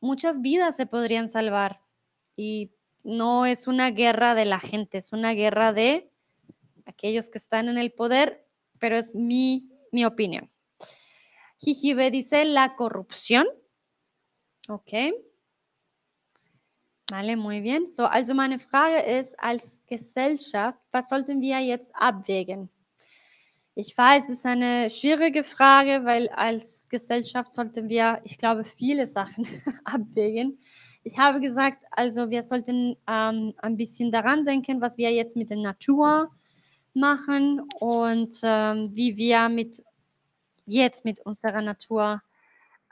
muchas vidas se podrían salvar. Y no es una guerra de la gente, es una guerra de aquellos que están en el poder, pero es mi, mi opinión. Jijibe dice la corrupción. Ok. Vale, muy bien. So, also meine Frage ist, als Gesellschaft, was sollten wir jetzt abwägen? Ich weiß, es ist eine schwierige Frage, weil als Gesellschaft sollten wir, ich glaube, viele Sachen abwägen. Ich habe gesagt, also wir sollten ähm, ein bisschen daran denken, was wir jetzt mit der Natur machen und ähm, wie wir mit jetzt mit unserer Natur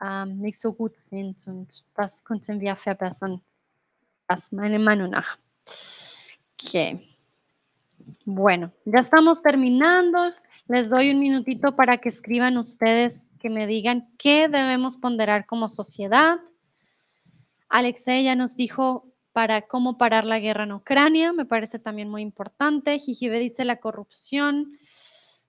ähm, nicht so gut sind und was könnten wir verbessern. Das meiner Meinung nach. Ok. Bueno, ya estamos terminando. Les doy un minutito para que escriban ustedes, que me digan qué debemos ponderar como sociedad. Alexei ya nos dijo para cómo parar la guerra en Ucrania, me parece también muy importante. Jijibe dice la corrupción,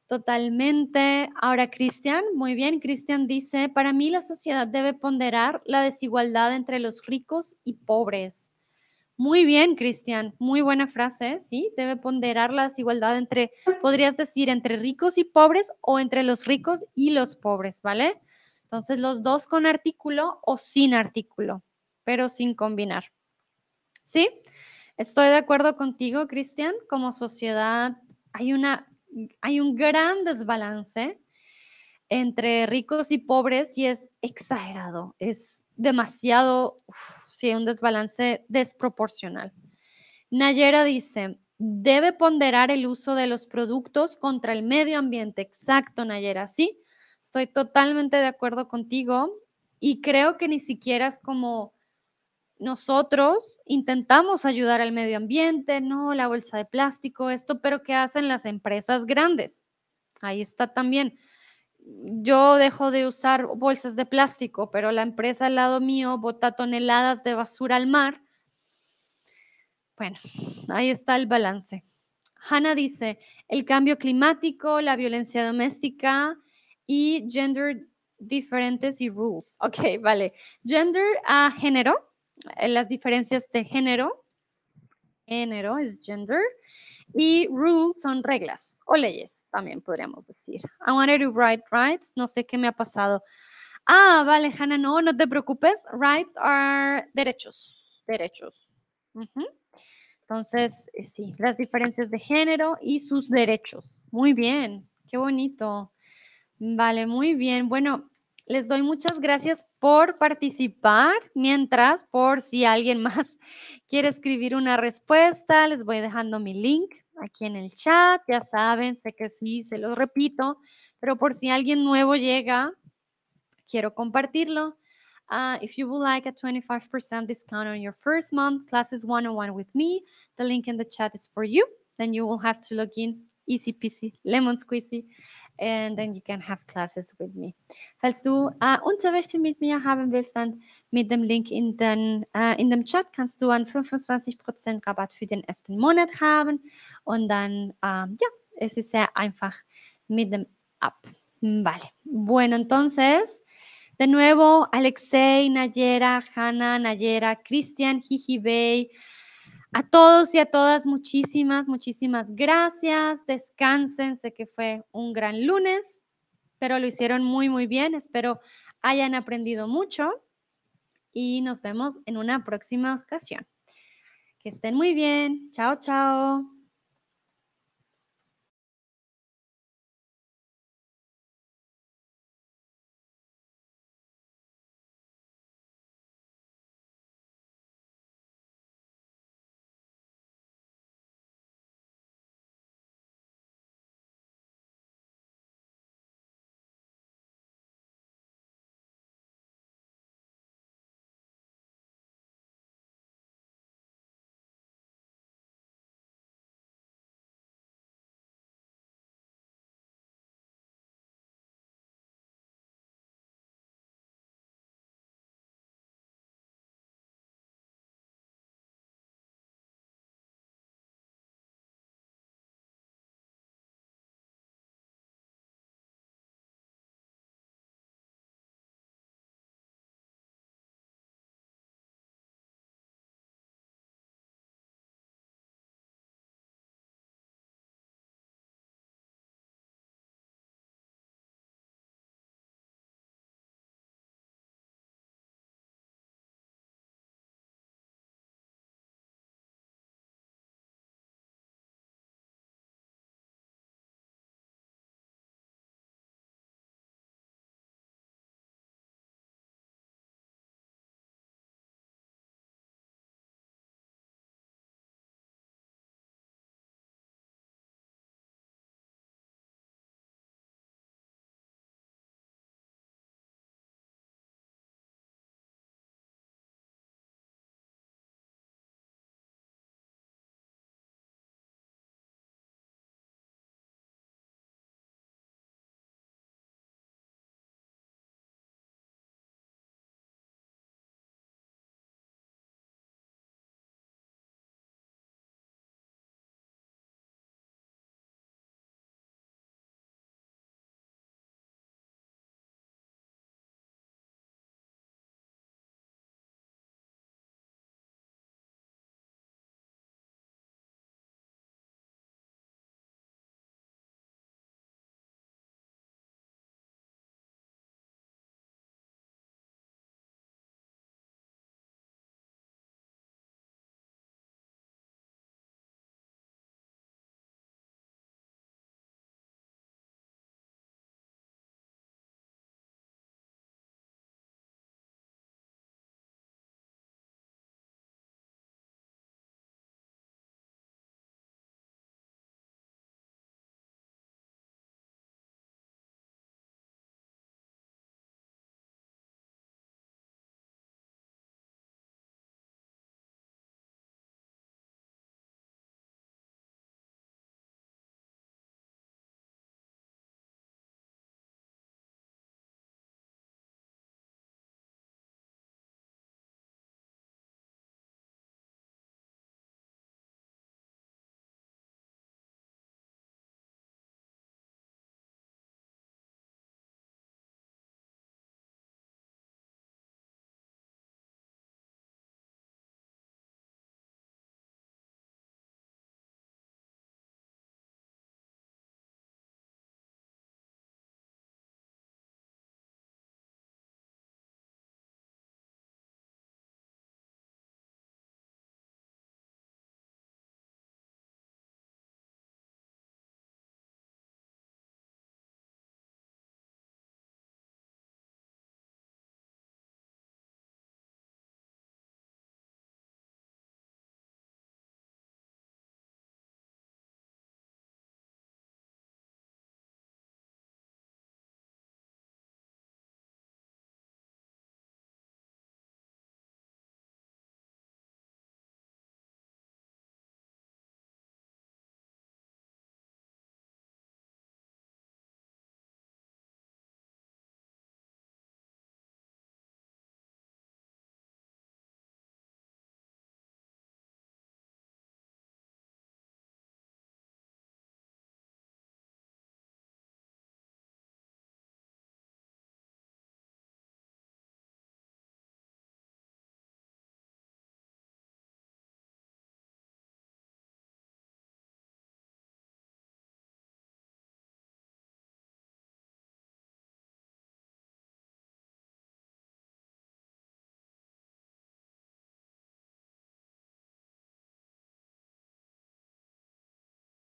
totalmente. Ahora, Cristian, muy bien, Cristian dice, para mí la sociedad debe ponderar la desigualdad entre los ricos y pobres. Muy bien, Cristian, muy buena frase, ¿sí? Debe ponderar la desigualdad entre, podrías decir, entre ricos y pobres o entre los ricos y los pobres, ¿vale? Entonces, los dos con artículo o sin artículo, pero sin combinar. ¿Sí? Estoy de acuerdo contigo, Cristian. Como sociedad hay, una, hay un gran desbalance entre ricos y pobres y es exagerado, es demasiado sí, un desbalance desproporcional. Nayera dice, debe ponderar el uso de los productos contra el medio ambiente. Exacto, Nayera, sí, estoy totalmente de acuerdo contigo y creo que ni siquiera es como nosotros intentamos ayudar al medio ambiente, ¿no? La bolsa de plástico, esto, pero ¿qué hacen las empresas grandes? Ahí está también yo dejo de usar bolsas de plástico, pero la empresa al lado mío bota toneladas de basura al mar. Bueno, ahí está el balance. Hannah dice, el cambio climático, la violencia doméstica y gender diferentes y rules. Ok, vale. Gender a género, eh, las diferencias de género. Género es gender. Y rules son reglas o leyes, también podríamos decir. I wanted to write rights. No sé qué me ha pasado. Ah, vale, Hannah, no, no te preocupes. Rights are derechos. Derechos. Entonces, eh, sí, las diferencias de género y sus derechos. Muy bien, qué bonito. Vale, muy bien. Bueno, les doy muchas gracias por participar. Mientras, por si alguien más quiere escribir una respuesta, les voy dejando mi link aquí en el chat. Ya saben, sé que sí, se los repito, pero por si alguien nuevo llega, quiero compartirlo. Uh, if you would like a 25% discount on your first month, classes 101 with me, the link in the chat is for you. Then you will have to log in easy peasy, lemon squeezy, and then you can have classes with me. Falls du äh, Unterrichte mit mir haben willst, dann mit dem Link in, den, äh, in dem Chat kannst du einen 25% Rabatt für den ersten Monat haben. Und dann, ähm, ja, es ist sehr einfach mit dem App. Vale. Bueno, entonces, de nuevo, Alexei, Nayera, Hanna, Nayera, Cristian, Jijibey, A todos y a todas, muchísimas, muchísimas gracias. Descansen, sé que fue un gran lunes, pero lo hicieron muy, muy bien. Espero hayan aprendido mucho y nos vemos en una próxima ocasión. Que estén muy bien. Chao, chao.